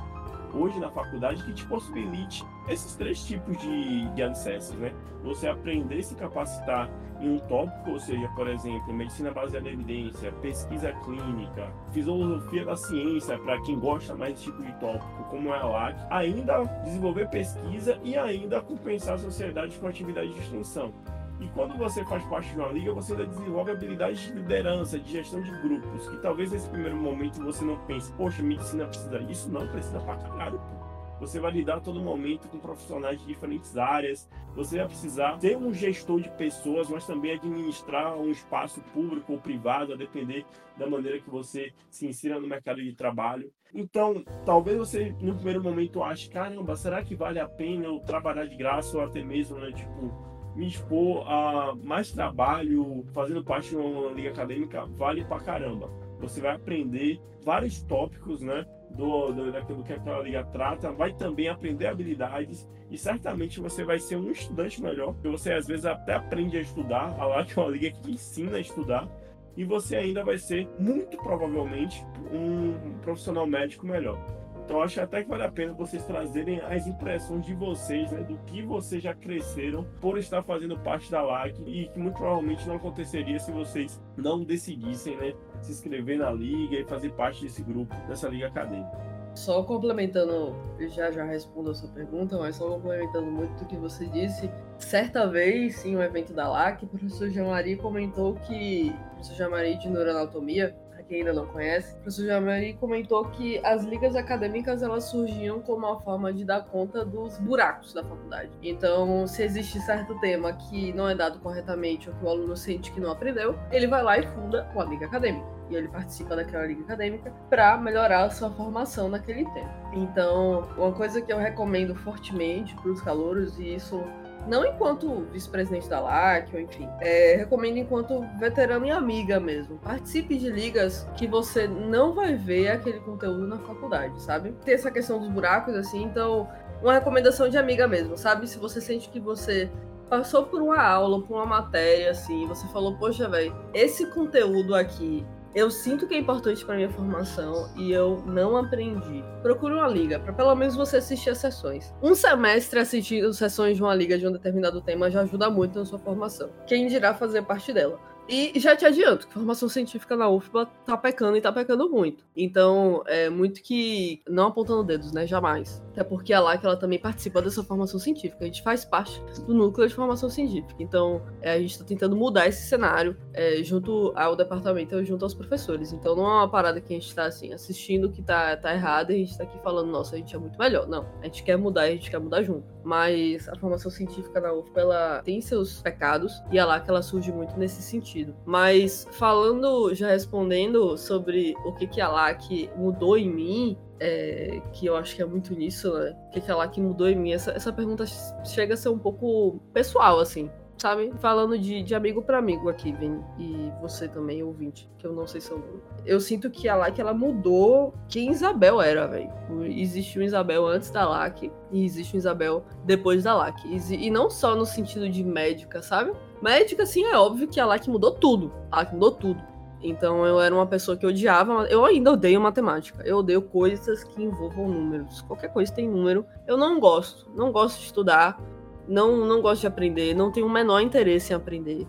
hoje na faculdade que te possibilite esses três tipos de, de alicerces, né? Você aprender a se capacitar em um tópico, ou seja, por exemplo, medicina baseada em evidência, pesquisa clínica, filosofia da ciência, para quem gosta mais desse tipo de tópico, como é a LAC, ainda desenvolver pesquisa e ainda compensar a sociedade com atividade de extensão. E quando você faz parte de uma liga, você desenvolve habilidades de liderança, de gestão de grupos, que talvez nesse primeiro momento você não pense, poxa, medicina precisa disso. Não, precisa pra caralho, pô. Você vai lidar todo momento com profissionais de diferentes áreas. Você vai precisar ter um gestor de pessoas, mas também administrar um espaço público ou privado, a depender da maneira que você se insira no mercado de trabalho. Então, talvez você no primeiro momento ache, caramba, será que vale a pena eu trabalhar de graça ou até mesmo, né, tipo, me expor a mais trabalho fazendo parte de uma liga acadêmica vale pra caramba. Você vai aprender vários tópicos, né? Do, do, daquilo que aquela liga trata, vai também aprender habilidades e certamente você vai ser um estudante melhor, você às vezes até aprende a estudar, a lá que é uma liga que ensina a estudar, e você ainda vai ser, muito provavelmente, um profissional médico melhor. Então acho até que vale a pena vocês trazerem as impressões de vocês, né, do que vocês já cresceram por estar fazendo parte da LAC e que muito provavelmente não aconteceria se vocês não decidissem, né, se inscrever na liga e fazer parte desse grupo, dessa liga acadêmica. Só complementando, já já respondo a sua pergunta, mas só complementando muito do que você disse. Certa vez, em um evento da LAC, o professor Jean-Marie comentou que, o professor Jean-Marie de neuroanatomia, quem ainda não conhece, o professor Jamari comentou que as ligas acadêmicas elas surgiam como uma forma de dar conta dos buracos da faculdade. Então, se existe certo tema que não é dado corretamente ou que o aluno sente que não aprendeu, ele vai lá e funda uma liga acadêmica. E ele participa daquela liga acadêmica para melhorar a sua formação naquele tema. Então, uma coisa que eu recomendo fortemente para os calouros, e isso não enquanto vice-presidente da LAC, ou enfim, é, recomendo enquanto veterano e amiga mesmo. Participe de ligas que você não vai ver aquele conteúdo na faculdade, sabe? Tem essa questão dos buracos, assim, então, uma recomendação de amiga mesmo, sabe? Se você sente que você passou por uma aula, por uma matéria, assim, você falou, poxa, velho, esse conteúdo aqui eu sinto que é importante para minha formação e eu não aprendi. Procure uma liga, para pelo menos você assistir as sessões. Um semestre assistindo sessões de uma liga de um determinado tema já ajuda muito na sua formação. Quem dirá fazer parte dela? E já te adianto formação científica na UFBA tá pecando e tá pecando muito. Então, é muito que. Não apontando dedos, né? Jamais. Até porque é lá que ela também participa dessa formação científica. A gente faz parte do núcleo de formação científica. Então, é, a gente tá tentando mudar esse cenário é, junto ao departamento e junto aos professores. Então, não é uma parada que a gente tá, assim, assistindo que tá, tá errado e a gente tá aqui falando, nossa, a gente é muito melhor. Não. A gente quer mudar e a gente quer mudar junto. Mas a formação científica na UFBA, ela tem seus pecados e é lá que ela surge muito nesse sentido sentido. Mas falando, já respondendo sobre o que, que a LAC mudou em mim, é, que eu acho que é muito nisso, né? O que, que a LAC mudou em mim? Essa, essa pergunta chega a ser um pouco pessoal, assim sabe? Falando de, de amigo para amigo aqui, Vini, e você também, ouvinte, que eu não sei seu nome. Eu sinto que a LAC, ela mudou quem Isabel era, velho. Existe um Isabel antes da LAC e existe um Isabel depois da LAC. E, não só no sentido de médica, sabe? Médica, assim, é óbvio que a LAC mudou tudo. A LAC mudou tudo. Então eu era uma pessoa que odiava, eu ainda odeio matemática. Eu odeio coisas que envolvam números. Qualquer coisa tem número. Eu não gosto. Não gosto de estudar não, não gosto de aprender, não tenho o menor interesse em aprender.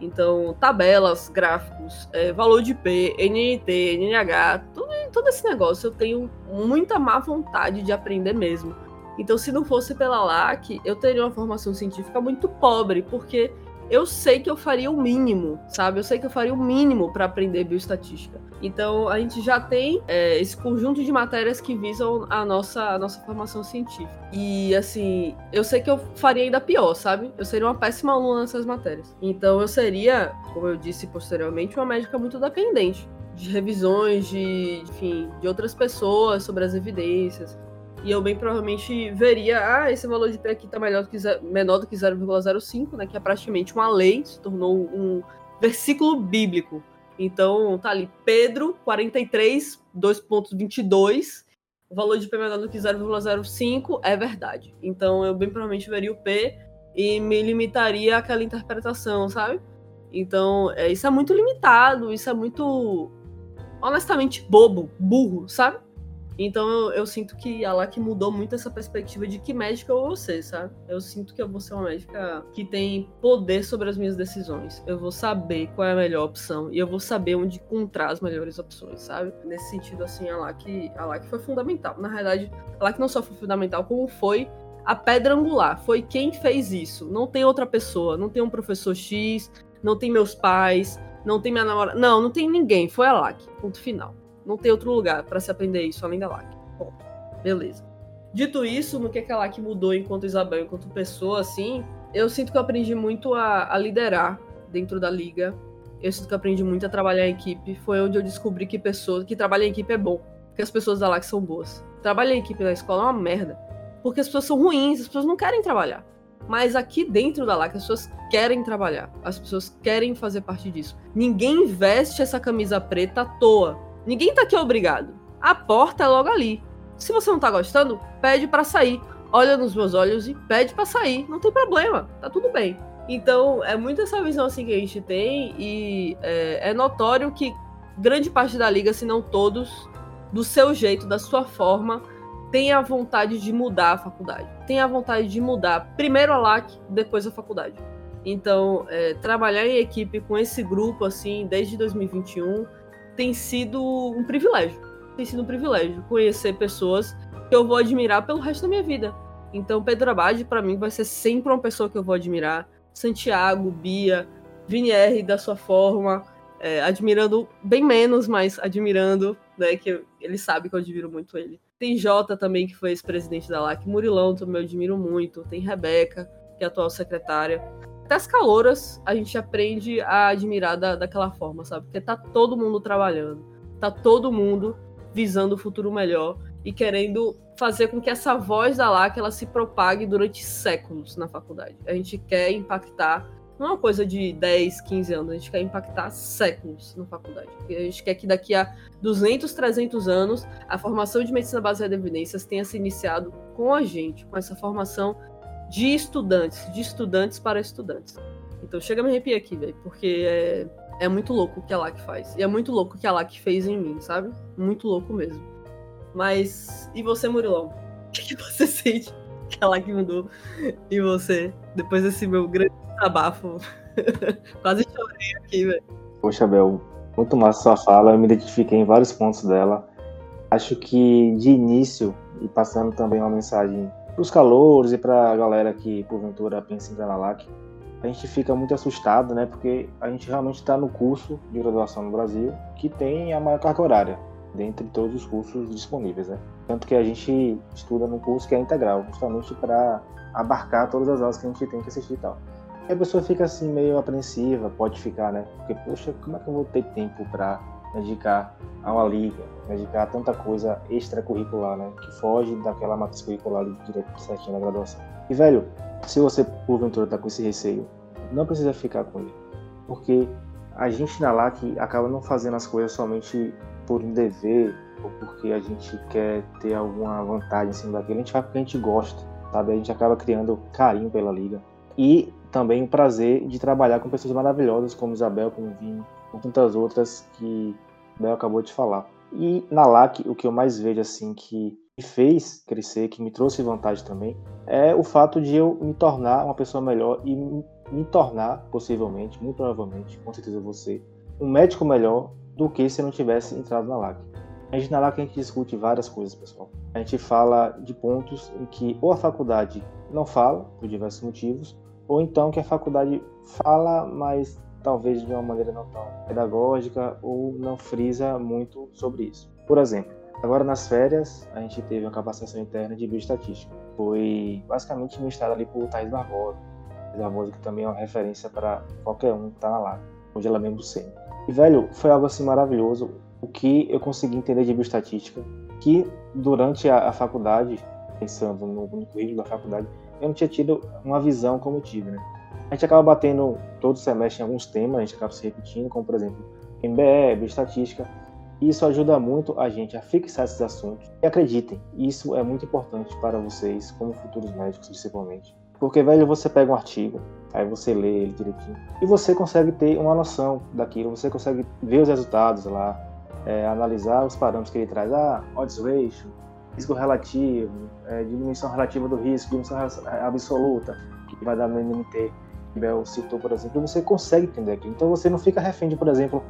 Então, tabelas, gráficos, é, valor de P, NNT, NNH, tudo, todo esse negócio eu tenho muita má vontade de aprender mesmo. Então, se não fosse pela LAC, eu teria uma formação científica muito pobre, porque eu sei que eu faria o mínimo, sabe? Eu sei que eu faria o mínimo para aprender bioestatística. Então, a gente já tem é, esse conjunto de matérias que visam a nossa, a nossa formação científica. E, assim, eu sei que eu faria ainda pior, sabe? Eu seria uma péssima aluna nessas matérias. Então, eu seria, como eu disse posteriormente, uma médica muito dependente de revisões de, enfim, de outras pessoas sobre as evidências, e eu bem provavelmente veria, ah, esse valor de P aqui está melhor do que, menor do que 0,05, né, que é praticamente uma lei, se tornou um versículo bíblico Então, tá ali, Pedro, 43, 2.22. O valor de P menor do que 0,05 é verdade. Então, eu bem provavelmente veria o P e me limitaria àquela interpretação, sabe? Então, é, isso é muito limitado, isso é muito, honestamente, bobo, burro, sabe? Então eu, eu, sinto que a LAC mudou muito essa perspectiva de que médica eu vou ser, sabe? Eu sinto que eu vou ser uma médica que tem poder sobre as minhas decisões. Eu vou saber qual é a melhor opção e eu vou saber onde encontrar as melhores opções, sabe? Nesse sentido, assim, a LAC, a LAC foi fundamental. Na realidade, a LAC não só foi fundamental, como foi a pedra angular. Foi quem fez isso. Não tem outra pessoa, não tem um professor X, não tem meus pais, não tem minha namorada. Não, não tem ninguém. Foi a LAC. Ponto final. Não tem outro lugar para se aprender isso além da LAC. Bom, beleza. Dito isso, no que, que a LAC mudou enquanto Isabel, enquanto pessoa, assim, eu sinto que eu aprendi muito a, a liderar dentro da liga. Eu sinto que eu aprendi muito a trabalhar em equipe. Foi onde eu descobri que pessoas que trabalham em equipe é bom. Que as pessoas da LAC são boas. Trabalhar em equipe na escola é uma merda. Porque as pessoas são ruins, as pessoas não querem trabalhar. Mas aqui dentro da LAC, as pessoas querem trabalhar. As pessoas querem fazer parte disso. Ninguém veste essa camisa preta à toa. Ninguém tá aqui obrigado. A porta é logo ali. Se você não tá gostando, pede para sair. Olha nos meus olhos e pede para sair. Não tem problema, tá tudo bem. Então, é muito essa visão assim que a gente tem e é, é notório que grande parte da liga, se não todos, do seu jeito, da sua forma, tem a vontade de mudar a faculdade. Tem a vontade de mudar primeiro a LAC, depois a faculdade. Então, é, trabalhar em equipe com esse grupo, assim, desde 2021, tem sido um privilégio. Tem sido um privilégio conhecer pessoas que eu vou admirar pelo resto da minha vida. Então, Pedro Abad, para mim, vai ser sempre uma pessoa que eu vou admirar. Santiago, Bia, Vinier da sua forma, é, admirando bem menos, mas admirando, né? Que ele sabe que eu admiro muito ele. Tem Jota também, que foi ex-presidente da LAC. Murilão também eu admiro muito. Tem Rebeca, que é atual secretária até as caloras a gente aprende a admirar da, daquela forma, sabe? Porque tá todo mundo trabalhando, tá todo mundo visando o futuro melhor e querendo fazer com que essa voz da LAC ela se propague durante séculos na faculdade. A gente quer impactar, não é uma coisa de 10, 15 anos, a gente quer impactar séculos na faculdade. A gente quer que daqui a 200, 300 anos a formação de medicina baseada em evidências tenha se iniciado com a gente, com essa formação de estudantes, de estudantes para estudantes. Então chega a me arrepiar aqui, velho, porque é, é muito louco o que a LAC faz. E é muito louco o que a LAC fez em mim, sabe? Muito louco mesmo. Mas, e você, Murilão? O que, você sente que a LAC mudou em você, depois desse meu grande abafo? Quase chorei aqui, velho. Poxa, Bel, muito massa sua fala, eu me identifiquei em vários pontos dela. Acho que de início, e passando também uma mensagem os calouros e para a galera que porventura pensa em entrar na LAC, a gente fica muito assustado, né? Porque a gente realmente está no curso de graduação no Brasil que tem a maior carga horária dentre todos os cursos disponíveis, né? Tanto que a gente estuda num curso que é integral, justamente para abarcar todas as aulas que a gente tem que assistir e tal. E a pessoa fica assim meio apreensiva, pode ficar, né? Porque, poxa, como é que eu vou ter tempo para dedicar a uma liga, dedicar a tanta coisa extracurricular, né? Que foge daquela matriz curricular direto certinho na graduação. E, velho, se você, porventura, tá com esse receio, não precisa ficar com ele. Porque a gente na LAC acaba não fazendo as coisas somente por um dever ou porque a gente quer ter alguma vantagem em cima daquilo. A gente faz porque a gente gosta, sabe? A gente acaba criando carinho pela liga. E também o prazer de trabalhar com pessoas maravilhosas como Isabel, como Vini, com tantas outras que Bel acabou de falar. E na LAC, o que eu mais vejo assim que me fez crescer, que me trouxe vantagem também, é o fato de eu me tornar uma pessoa melhor e me tornar, possivelmente, muito provavelmente, com certeza você, um médico melhor do que se eu não tivesse entrado na LAC. A gente na LAC a gente discute várias coisas, pessoal. A gente fala de pontos em que ou a faculdade não fala, por diversos motivos, ou então que a faculdade fala, mas talvez de uma maneira não tão pedagógica ou não frisa muito sobre isso. Por exemplo, agora nas férias a gente teve uma capacitação interna de bioestatística. Foi basicamente ministrada ali por Thais Barbosa. Thais Barbosa que também é uma referência para qualquer um que está na onde ela é membro SEM. E velho, foi algo assim maravilhoso o que eu consegui entender de bioestatística, que durante a, a faculdade, pensando no, no currículo da faculdade, eu não tinha tido uma visão como tive, né? A gente acaba batendo todo semestre em alguns temas, a gente acaba se repetindo, como por exemplo, MBE, bioestatística. Isso ajuda muito a gente a fixar esses assuntos. E acreditem, isso é muito importante para vocês, como futuros médicos, principalmente. Porque, velho, você pega um artigo, aí você lê ele direitinho, e você consegue ter uma noção daquilo, você consegue ver os resultados lá, é, analisar os parâmetros que ele traz. Ah, odds ratio, risco relativo, é, diminuição relativa do risco, diminuição absoluta, que vai dar no que Bel citou, por exemplo, você consegue entender aquilo. Então você não fica refém de, por exemplo,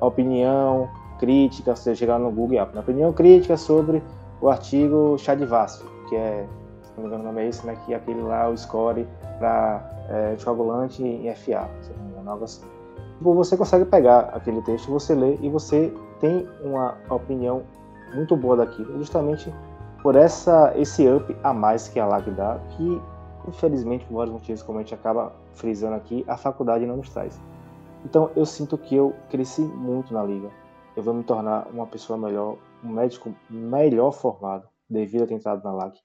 a opinião crítica, você chegar no Google App, opinião crítica sobre o artigo Chá de Vasco, que é, se não me engano o nome é esse, né, que é aquele lá, o score para é, coagulante em FA, se não me engano, algo assim. Tipo, você consegue pegar aquele texto, você lê e você tem uma opinião muito boa daquilo, justamente por essa esse up a mais que a LAC dá, que infelizmente por vários motivos, como a gente acaba frisando aqui, a faculdade não nos traz. Então eu sinto que eu cresci muito na liga. Eu vou me tornar uma pessoa melhor, um médico melhor formado devido a ter entrado na LAC.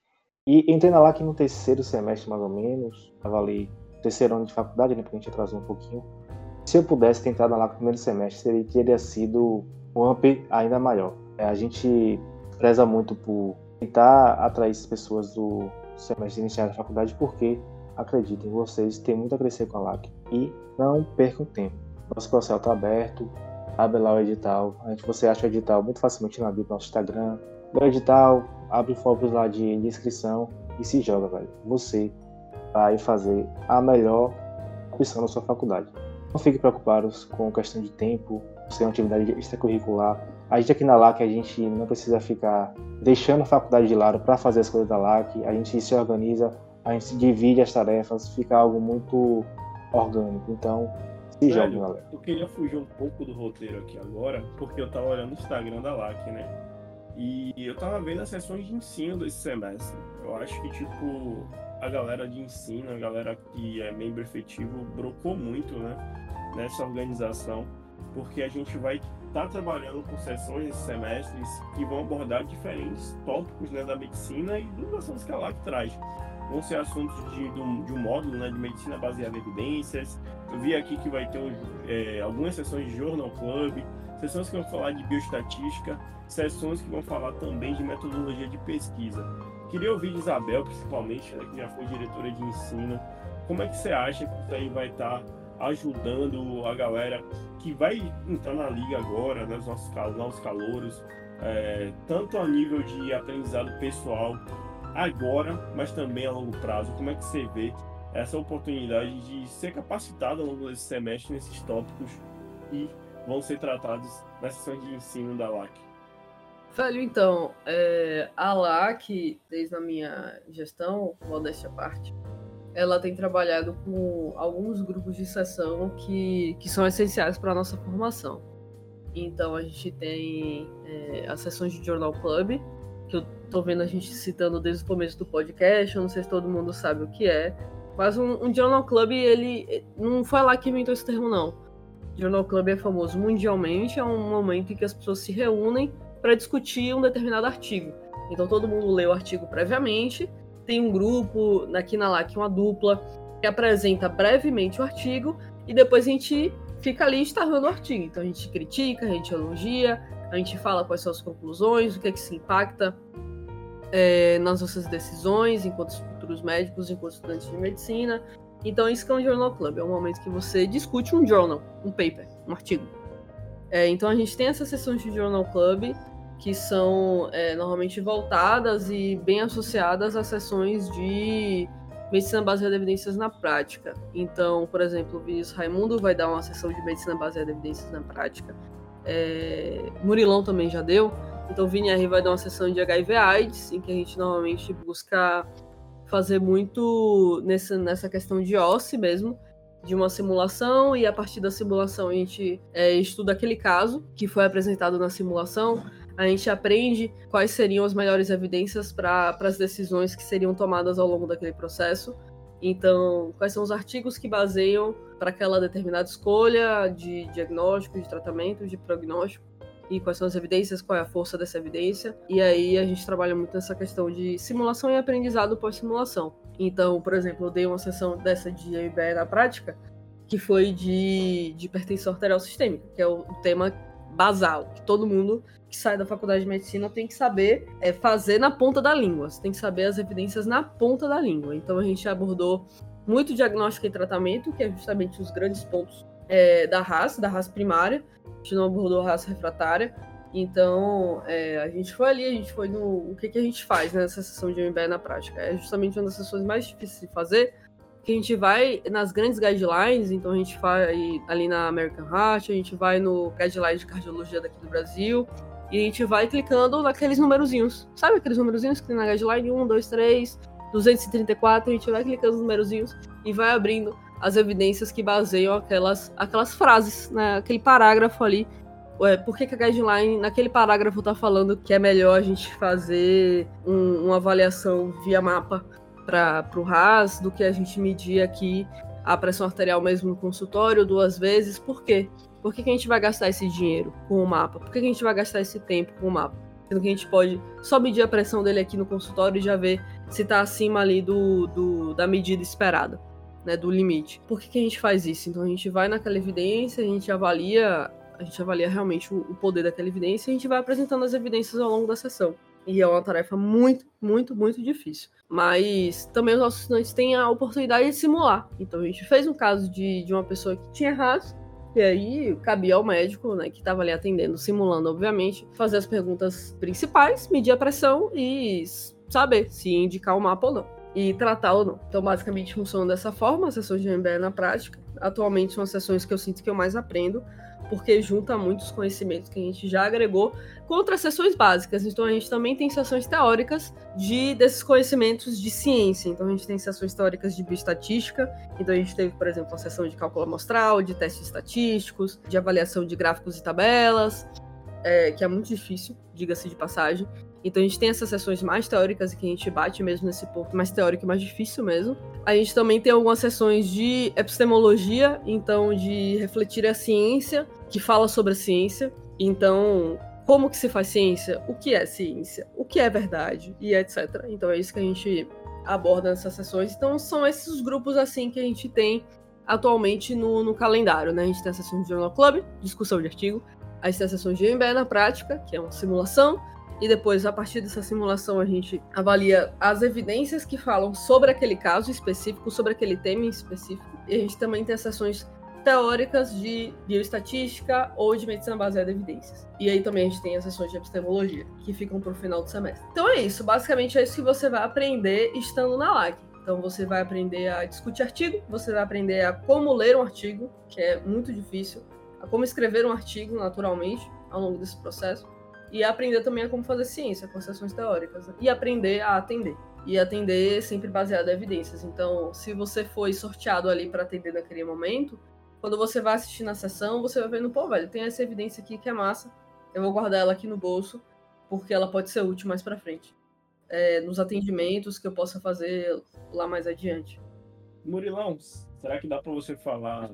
E entrei na LAC no terceiro semestre mais ou menos, estava ali terceiro ano de faculdade, né, porque a gente atrasou um pouquinho. Se eu pudesse ter entrado na LAC no primeiro semestre, seria, teria sido um up ainda maior. É, a gente preza muito por tentar atrair as pessoas do semestre inicial da faculdade, porque, acreditem, vocês têm muito a crescer com a LAC. E não percam tempo. Nosso processo está aberto, abre lá o edital. A gente, você acha o edital muito facilmente na bio do nosso Instagram. Dá o edital, abre fóruns lá de, de inscrição e se joga, velho. Você vai fazer a melhor opção na sua faculdade. Não fique preocupados com questão de tempo, se é uma atividade extracurricular. A gente aqui na LAC, a gente não precisa ficar deixando a faculdade de lado para fazer as coisas da LAC. A gente se organiza, a gente divide as tarefas, fica algo muito orgânico. Então, se joga, galera. Eu queria fugir um pouco do roteiro aqui agora, porque eu tava olhando o Instagram da LAC, né? E eu tava vendo as sessões de ensino desse semestre. Eu acho que, tipo, a galera de ensino, a galera que é membro efetivo, brocou muito, né? Nessa organização porque a gente vai estar tá trabalhando com sessões esses semestres que vão abordar diferentes tópicos né, da medicina e assuntos que a LAC traz. Vão ser assuntos de, de, um, de um módulo né, de medicina baseada em evidências. Eu vi aqui que vai ter é, algumas sessões de Journal Club, sessões que vão falar de bioestatística, sessões que vão falar também de metodologia de pesquisa. Queria ouvir de Isabel, principalmente, né, que já foi diretora de ensino, como é que você acha que isso aí vai estar tá ajudando a galera que vai entrar na liga agora, né, os nossos, nossos calouros, é, tanto a nível de aprendizado pessoal agora, mas também a longo prazo. Como é que você vê essa oportunidade de ser capacitado ao longo desse semestre nesses tópicos que vão ser tratados na sessão de ensino da LAC? Velho, então, é, a LAC, desde a minha gestão, modéstia à parte, ela tem trabalhado com alguns grupos de sessão que, que são essenciais para a nossa formação. Então a gente tem é, as sessões de Journal Club, que eu tô vendo a gente citando desde o começo do podcast, eu não sei se todo mundo sabe o que é. Mas um, um Journal Club, ele não foi lá que inventou esse termo, não. Journal Club é famoso mundialmente, é um momento em que as pessoas se reúnem para discutir um determinado artigo. Então todo mundo lê o artigo previamente tem um grupo, na LAC, uma dupla, que apresenta brevemente o artigo e depois a gente fica ali estarrando o artigo. Então a gente critica, a gente elogia, a gente fala quais são as conclusões, o que é que se impacta é, nas nossas decisões enquanto futuros médicos, enquanto estudantes de medicina. Então isso é um Journal Club, é um momento que você discute um journal, um paper, um artigo. É, então a gente tem essas sessões de Journal Club que são é, normalmente voltadas e bem associadas a sessões de medicina baseada em evidências na prática. Então, por exemplo, o Vinícius Raimundo vai dar uma sessão de medicina baseada em evidências na prática. É, Murilão também já deu. Então, o Vini R vai dar uma sessão de HIV/AIDS, em que a gente normalmente busca fazer muito nessa, nessa questão de OSCE mesmo, de uma simulação, e a partir da simulação a gente é, estuda aquele caso que foi apresentado na simulação a gente aprende quais seriam as melhores evidências para as decisões que seriam tomadas ao longo daquele processo. Então, quais são os artigos que baseiam para aquela determinada escolha de diagnóstico, de tratamento, de prognóstico, e quais são as evidências, qual é a força dessa evidência. E aí a gente trabalha muito nessa questão de simulação e aprendizado pós-simulação. Então, por exemplo, eu dei uma sessão dessa de IBE na prática, que foi de, de hipertensão arterial sistêmica, que é o, tema basal, que todo mundo que sai da faculdade de medicina tem que saber é, fazer na ponta da língua. Você tem que saber as evidências na ponta da língua. Então a gente abordou muito diagnóstico e tratamento, que é justamente os grandes pontos é, da raça, da raça primária. A gente não abordou raça refratária. Então, é, a gente foi ali, a gente foi no. O que, que a gente faz nessa sessão de MBA na prática? É justamente uma das sessões mais difíceis de fazer, que a gente vai nas grandes guidelines, então a gente vai ali na American Heart, a gente vai no guideline de cardiologia daqui do Brasil, e a gente vai clicando naqueles numerozinhos. Sabe aqueles numerozinhos que tem na guideline? 1, 2, 3, 234, a gente vai clicando nos numerozinhos e vai abrindo as evidências que baseiam aquelas, aquelas frases, né? aquele parágrafo ali. Ué, por que, que a guideline, naquele parágrafo, está falando que é melhor a gente fazer um, uma avaliação via mapa para o RAS do que a gente medir aqui a pressão arterial mesmo no consultório duas vezes? Por quê? Por que, que a gente vai gastar esse dinheiro com o mapa? Por que, que a gente vai gastar esse tempo com o mapa? Sendo que a gente pode só medir a pressão dele aqui no consultório e já ver se está acima ali do, do, da medida esperada, né, do limite. Por que, que a gente faz isso? Então a gente vai naquela evidência, a gente avalia, a gente avalia realmente o, o poder daquela evidência e a gente vai apresentando as evidências ao longo da sessão. E é uma tarefa muito, muito, muito difícil. Mas também os nossos estudantes têm a oportunidade de simular. Então a gente fez um caso de, de uma pessoa que tinha RAS, e aí cabia ao médico, né, que estava ali atendendo, simulando, obviamente, fazer as perguntas principais, medir a pressão e saber se indicar o mapa ou não. E tratar ou não. Então, basicamente, funciona dessa forma, as sessões de MBA na prática. Atualmente são as sessões que eu sinto que eu mais aprendo, porque junta muitos conhecimentos que a gente já agregou com outras sessões básicas. Então a gente também tem sessões teóricas de desses conhecimentos de ciência. Então a gente tem sessões teóricas de bioestatística. Então a gente teve, por exemplo, uma sessão de cálculo amostral, de testes estatísticos, de avaliação de gráficos e tabelas, é, que é muito difícil, diga-se de passagem. Então a gente tem essas sessões mais teóricas que a gente bate mesmo nesse ponto mais teórico e mais difícil mesmo. A gente também tem algumas sessões de epistemologia, então de refletir a ciência, que fala sobre a ciência. Então, como que se faz ciência? O que é ciência? O que é verdade? E etc. Então é isso que a gente aborda nessas sessões. Então são esses os grupos assim que a gente tem atualmente no, no calendário, né? A gente tem a sessão de Journal Club, discussão de artigo. A gente tem a sessão de MBA na prática, que é uma simulação e depois, a partir dessa simulação, a gente avalia as evidências que falam sobre aquele caso específico, sobre aquele tema específico. E a gente também tem as sessões teóricas de bioestatística ou de medicina baseada em evidências. E aí também a gente tem as sessões de epistemologia, que ficam para o final do semestre. Então é isso, basicamente é isso que você vai aprender estando na LAC. Então você vai aprender a discutir artigo, você vai aprender a como ler um artigo, que é muito difícil, a como escrever um artigo naturalmente ao longo desse processo e aprender também a como fazer ciência com sessões teóricas. Né? E aprender a atender. E atender sempre baseado em evidências. Então, se você foi sorteado ali para atender naquele momento, quando você vai assistir na sessão, você vai vendo, pô, velho, tem essa evidência aqui que é massa. Eu vou guardar ela aqui no bolso, porque ela pode ser útil mais para frente. É, nos atendimentos que eu possa fazer lá mais adiante. Murilão, será que dá para você falar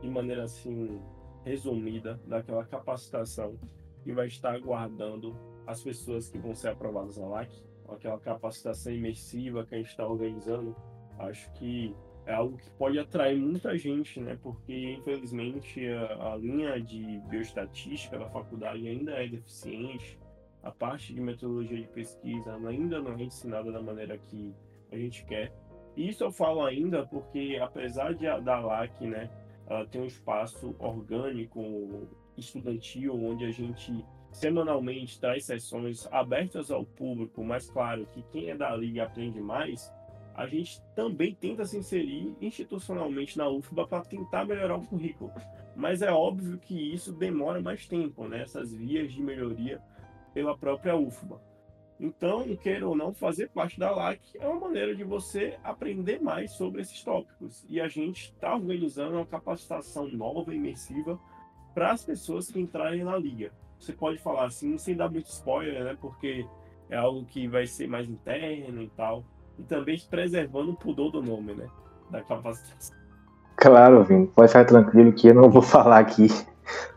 de maneira assim resumida daquela capacitação que vai estar aguardando as pessoas que vão ser aprovadas na LAC, aquela capacitação imersiva que a gente está organizando. Acho que é algo que pode atrair muita gente, né? Porque infelizmente a, a linha de bioestatística da faculdade ainda é deficiente, a parte de metodologia de pesquisa ainda não é ensinada da maneira que a gente quer. E isso eu falo ainda porque, apesar de da LAC, né, ela tem um espaço orgânico estudantil, onde a gente semanalmente traz sessões abertas ao público, mas claro que quem é da liga aprende mais, a gente também tenta se inserir institucionalmente na UFBA para tentar melhorar o currículo. Mas é óbvio que isso demora mais tempo, né? essas vias de melhoria pela própria UFBA. Então, queira ou não, fazer parte da LAC é uma maneira de você aprender mais sobre esses tópicos. E a gente está organizando uma capacitação nova, imersiva, para as pessoas que entrarem na liga. Você pode falar assim, sem dar muito spoiler, né? Porque é algo que vai ser mais interno e tal. E também preservando o pudor do nome, né? Da capacitação. Claro, Vini. Pode ficar tranquilo que eu não vou falar aqui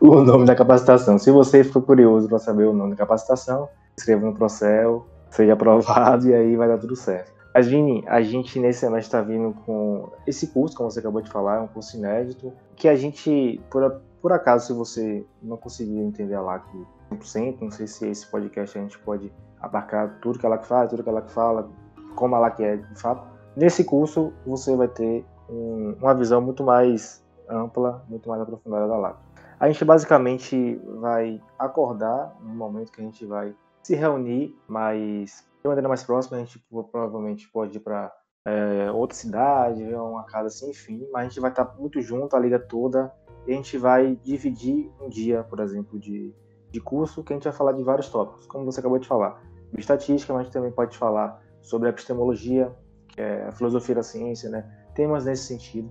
o nome da capacitação. Se você for curioso para saber o nome da capacitação, escreva no Procel, seja aprovado e aí vai dar tudo certo. Mas, Vini, a gente nesse semestre está vindo com esse curso, como você acabou de falar, é um curso inédito, que a gente, por, por acaso, se você não conseguiu entender a LAC 100%, não sei se esse podcast a gente pode abarcar tudo que ela faz, tudo que ela fala, como ela quer, de fato. Nesse curso, você vai ter um, uma visão muito mais ampla, muito mais aprofundada da LAC. A gente basicamente vai acordar no momento que a gente vai se reunir, mas de maneira mais próxima, a gente provavelmente pode ir para é, outra cidade, uma casa assim, enfim, mas a gente vai estar muito junto, a liga toda, a gente vai dividir um dia, por exemplo, de, de curso, que a gente vai falar de vários tópicos, como você acabou de falar. De estatística, mas também pode falar sobre epistemologia, que é a filosofia da ciência, né? Temas nesse sentido,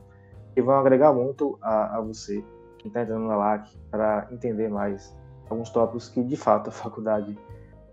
que vão agregar muito a, a você, que está entrando na LAC, para entender mais alguns tópicos que, de fato, a faculdade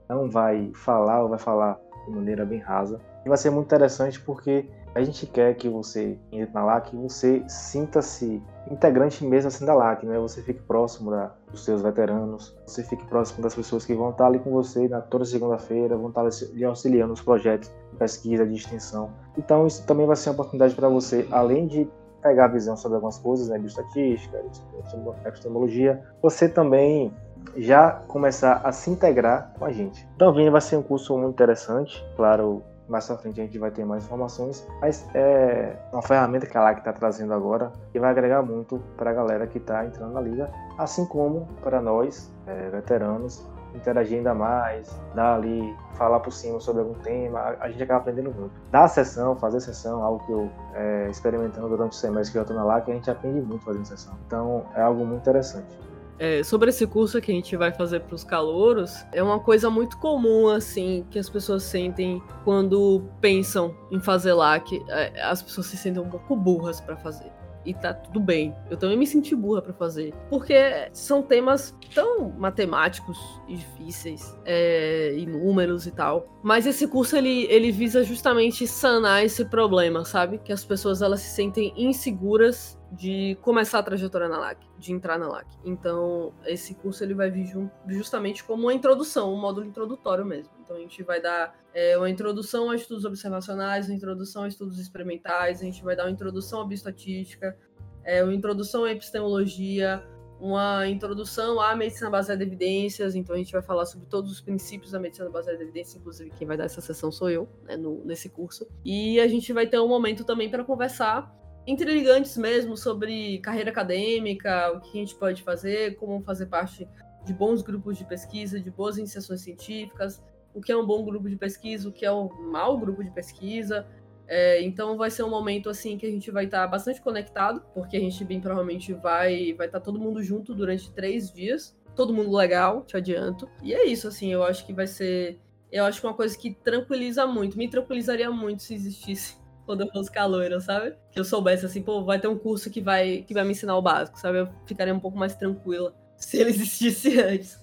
não vai falar ou vai falar de maneira bem rasa. E vai ser muito interessante porque a gente quer que você entre na LAC, você sinta-se integrante mesmo assim da LAC, né? Você fique próximo da, dos seus veteranos, você fique próximo das pessoas que vão estar ali com você na toda segunda-feira, vão estar lhe auxiliando nos projetos de pesquisa, de extensão. Então isso também vai ser uma oportunidade para você, além de pegar a visão sobre algumas coisas, né, de estatística, de epistemologia, você também já começar a se integrar com a gente. Então, Vini vai ser um curso muito interessante, claro, mais pra frente a gente vai ter mais informações, mas é uma ferramenta que a LAC está trazendo agora que vai agregar muito para a galera que está entrando na liga, assim como para nós, é, veteranos, interagir ainda mais, dar ali, falar por cima sobre algum tema, a gente acaba aprendendo muito. Dar sessão, fazer sessão, algo que eu é, experimentando durante o semestre que eu estou na LAC, a gente aprende muito fazendo sessão. Então é algo muito interessante. É, sobre esse curso que a gente vai fazer para os calouros, é uma coisa muito comum, assim, que as pessoas sentem quando pensam em fazer LAC. É, as pessoas se sentem um pouco burras para fazer. E tá tudo bem. Eu também me senti burra para fazer. Porque são temas tão matemáticos e difíceis, é, e números e tal. Mas esse curso, ele, ele visa justamente sanar esse problema, sabe? Que as pessoas, elas se sentem inseguras de começar a trajetória na LAC, de entrar na LAC. Então, esse curso ele vai vir justamente como uma introdução, um módulo introdutório mesmo. Então, a gente vai dar é, uma introdução a estudos observacionais, uma introdução a estudos experimentais, a gente vai dar uma introdução à bioestatística, é, uma introdução à epistemologia, uma introdução à medicina baseada em evidências, então a gente vai falar sobre todos os princípios da medicina baseada em evidências, inclusive quem vai dar essa sessão sou eu, né, no, nesse curso. E a gente vai ter um momento também para conversar intrigantes mesmo sobre carreira acadêmica, o que a gente pode fazer, como fazer parte de bons grupos de pesquisa, de boas iniciações científicas, o que é um bom grupo de pesquisa, o que é um mau grupo de pesquisa. É, então vai ser um momento assim que a gente vai estar tá bastante conectado, porque a gente bem provavelmente vai vai estar tá todo mundo junto durante três dias, todo mundo legal, te adianto. E é isso assim, eu acho que vai ser, eu acho que uma coisa que tranquiliza muito, me tranquilizaria muito se existisse quando eu fosse caloira, sabe? Que eu soubesse assim, pô, vai ter um curso que vai, que vai me ensinar o básico, sabe? Eu ficaria um pouco mais tranquila se ele existisse antes.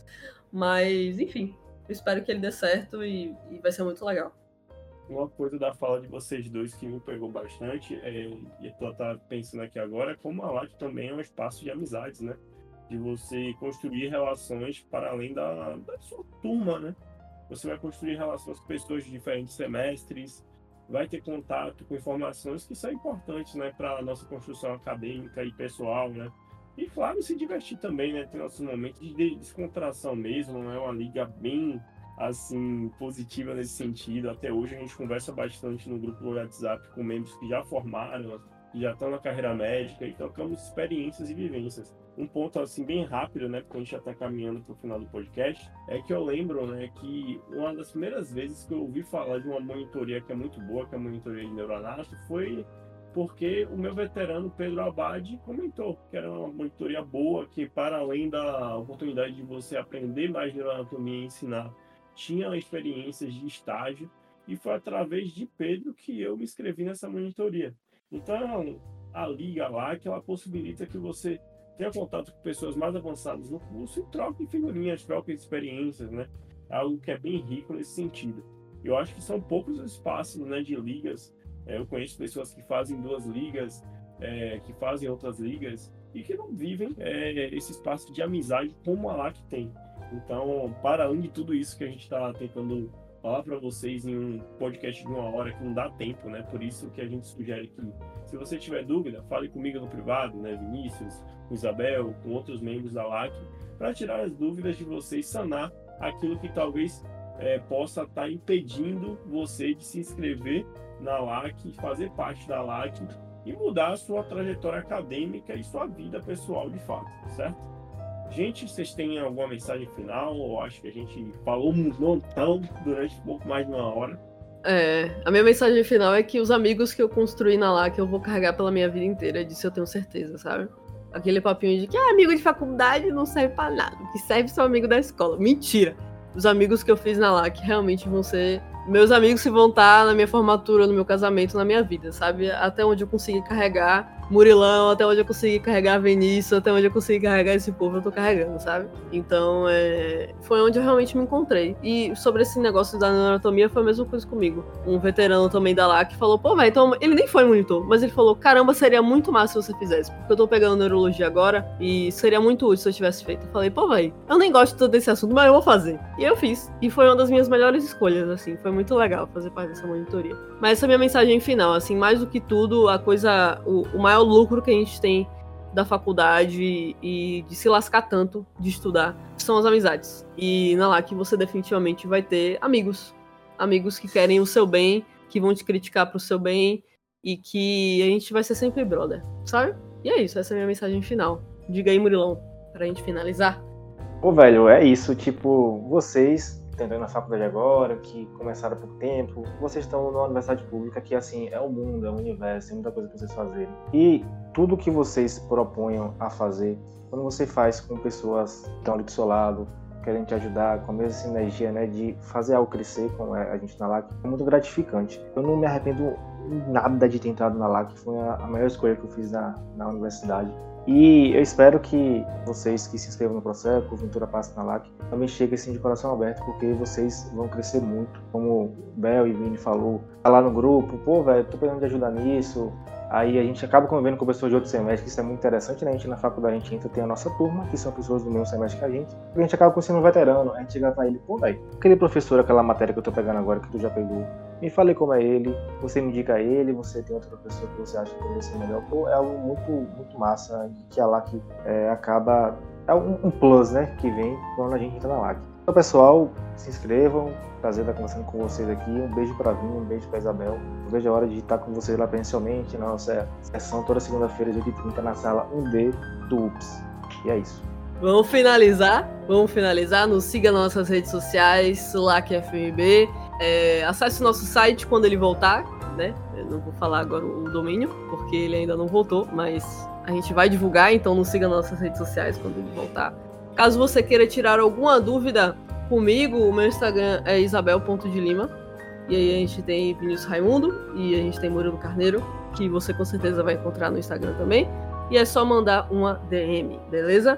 Mas, enfim, eu espero que ele dê certo e, e vai ser muito legal. Uma coisa da fala de vocês dois que me pegou bastante, é, e tu tá pensando aqui agora, é como a LAT também é um espaço de amizades, né? De você construir relações para além da, da sua turma, né? Você vai construir relações com pessoas de diferentes semestres, vai ter contato com informações que são importantes, né, para a nossa construção acadêmica e pessoal, né? E claro, se divertir também, né? Ter nossos momentos de descontração mesmo, é né? uma liga bem assim positiva nesse sentido. Até hoje a gente conversa bastante no grupo do WhatsApp com membros que já formaram, já estão na carreira médica e trocamos experiências e vivências um ponto assim bem rápido, né, porque a gente já está caminhando para o final do podcast, é que eu lembro, né, que uma das primeiras vezes que eu ouvi falar de uma monitoria que é muito boa, que é a monitoria de neuroanálise, foi porque o meu veterano Pedro Abad comentou que era uma monitoria boa, que para além da oportunidade de você aprender mais neuroanatomia e ensinar, tinha experiências de estágio, e foi através de Pedro que eu me inscrevi nessa monitoria. Então, a liga lá que ela possibilita que você tenha contato com pessoas mais avançadas no curso e troque figurinhas, troque experiências, né? É algo que é bem rico nesse sentido. Eu acho que são poucos espaços né, de ligas. É, eu conheço pessoas que fazem duas ligas, é, que fazem outras ligas e que não vivem é, esse espaço de amizade como a LAC tem. Então, para além de tudo isso que a gente está tentando falar para vocês em um podcast de uma hora que não dá tempo, né? Por isso que a gente sugere que, se você tiver dúvida, fale comigo no privado, né? Vinícius, com Isabel, com outros membros da LAC, para tirar as dúvidas de vocês, sanar aquilo que talvez é, possa estar tá impedindo você de se inscrever na LAC, fazer parte da LAC e mudar a sua trajetória acadêmica e sua vida pessoal de fato, certo? Gente, vocês têm alguma mensagem final? Ou acho que a gente falou um montão durante um pouco mais de uma hora. É, a minha mensagem final é que os amigos que eu construí na LAC eu vou carregar pela minha vida inteira, disso eu tenho certeza, sabe? Aquele papinho de que ah, amigo de faculdade não serve para nada, o que serve são amigo da escola. Mentira! Os amigos que eu fiz na LAC realmente vão ser meus amigos que vão estar na minha formatura, no meu casamento, na minha vida, sabe? Até onde eu conseguir carregar Murilão, até onde eu consegui carregar Vinícius, até onde eu consegui carregar esse povo, eu tô carregando, sabe? Então, é... foi onde eu realmente me encontrei. E sobre esse negócio da anatomia, foi a mesma coisa comigo. Um veterano também da LAC falou, pô, velho, então ele nem foi monitor, mas ele falou, caramba, seria muito massa se você fizesse, porque eu tô pegando neurologia agora e seria muito útil se eu tivesse feito. Eu falei, pô, velho, eu nem gosto desse assunto, mas eu vou fazer. E eu fiz. E foi uma das minhas melhores escolhas, assim, foi muito legal fazer parte dessa monitoria. Mas essa é a minha mensagem final, assim, mais do que tudo, a coisa, o, o maior lucro que a gente tem da faculdade e de se lascar tanto de estudar são as amizades. E na LAC você definitivamente vai ter amigos. Amigos que querem o seu bem, que vão te criticar pro seu bem e que a gente vai ser sempre brother, sabe? E é isso, essa é a minha mensagem final. Diga aí, Murilão, pra gente finalizar. Pô, velho, é isso. Tipo, vocês entrando na faculdade agora, que começaram há pouco tempo, vocês estão numa universidade pública que, assim, é o mundo, é o universo, tem muita coisa para vocês fazerem. E tudo que vocês proponham a fazer, quando você faz com pessoas que estão ali do seu lado, querem te ajudar, com a mesma sinergia, né, de fazer algo crescer, como é a gente na LAC, é muito gratificante. Eu não me arrependo nada de ter entrado na LAC, foi a, melhor escolha que eu fiz na, na universidade. E eu espero que vocês que se inscrevam no processo, Ventura Passa na LAC, também cheguem assim de coração aberto, porque vocês vão crescer muito. Como Bel e Vini falou, tá lá no grupo, pô, velho, tô precisando de ajudar nisso. Aí a gente acaba convivendo com pessoas de outro semestre, que isso é muito interessante, né? A gente na faculdade a gente entra, tem a nossa turma, que são pessoas do mesmo semestre que a gente. E a gente acaba conhecendo um veterano, a gente chega pra ele, pô, velho, aquele professor, aquela matéria que eu tô pegando agora, que tu já pegou, me fale como é ele, você me indica ele, você tem outro professor que você acha que poderia ser melhor. Pô, é algo muito, muito massa que a LAC é, acaba. É um, um, plus, né? Que vem quando a gente entra na LAC. Então, pessoal, se inscrevam. Prazer estar conversando com vocês aqui. Um beijo para Vinho, um beijo para Isabel. Eu vejo a hora de estar com vocês lá presencialmente na nossa sessão toda segunda-feira, dia 30, na sala 1D do UPS. E é isso. Vamos finalizar. Vamos finalizar. Nos siga nas nossas redes sociais, LACFMB. É, acesse nosso site quando ele voltar, né? Eu não vou falar agora o domínio, porque ele ainda não voltou, mas a gente vai divulgar, então nos siga nas nossas redes sociais quando ele voltar. Caso você queira tirar alguma dúvida comigo, o meu Instagram é isabel.delima. E aí a gente tem Vinícius Raimundo e a gente tem Murilo Carneiro, que você com certeza vai encontrar no Instagram também. E é só mandar uma DM, beleza?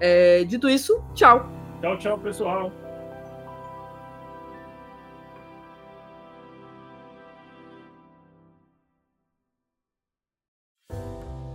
É, dito isso, tchau. Tchau, tchau, pessoal.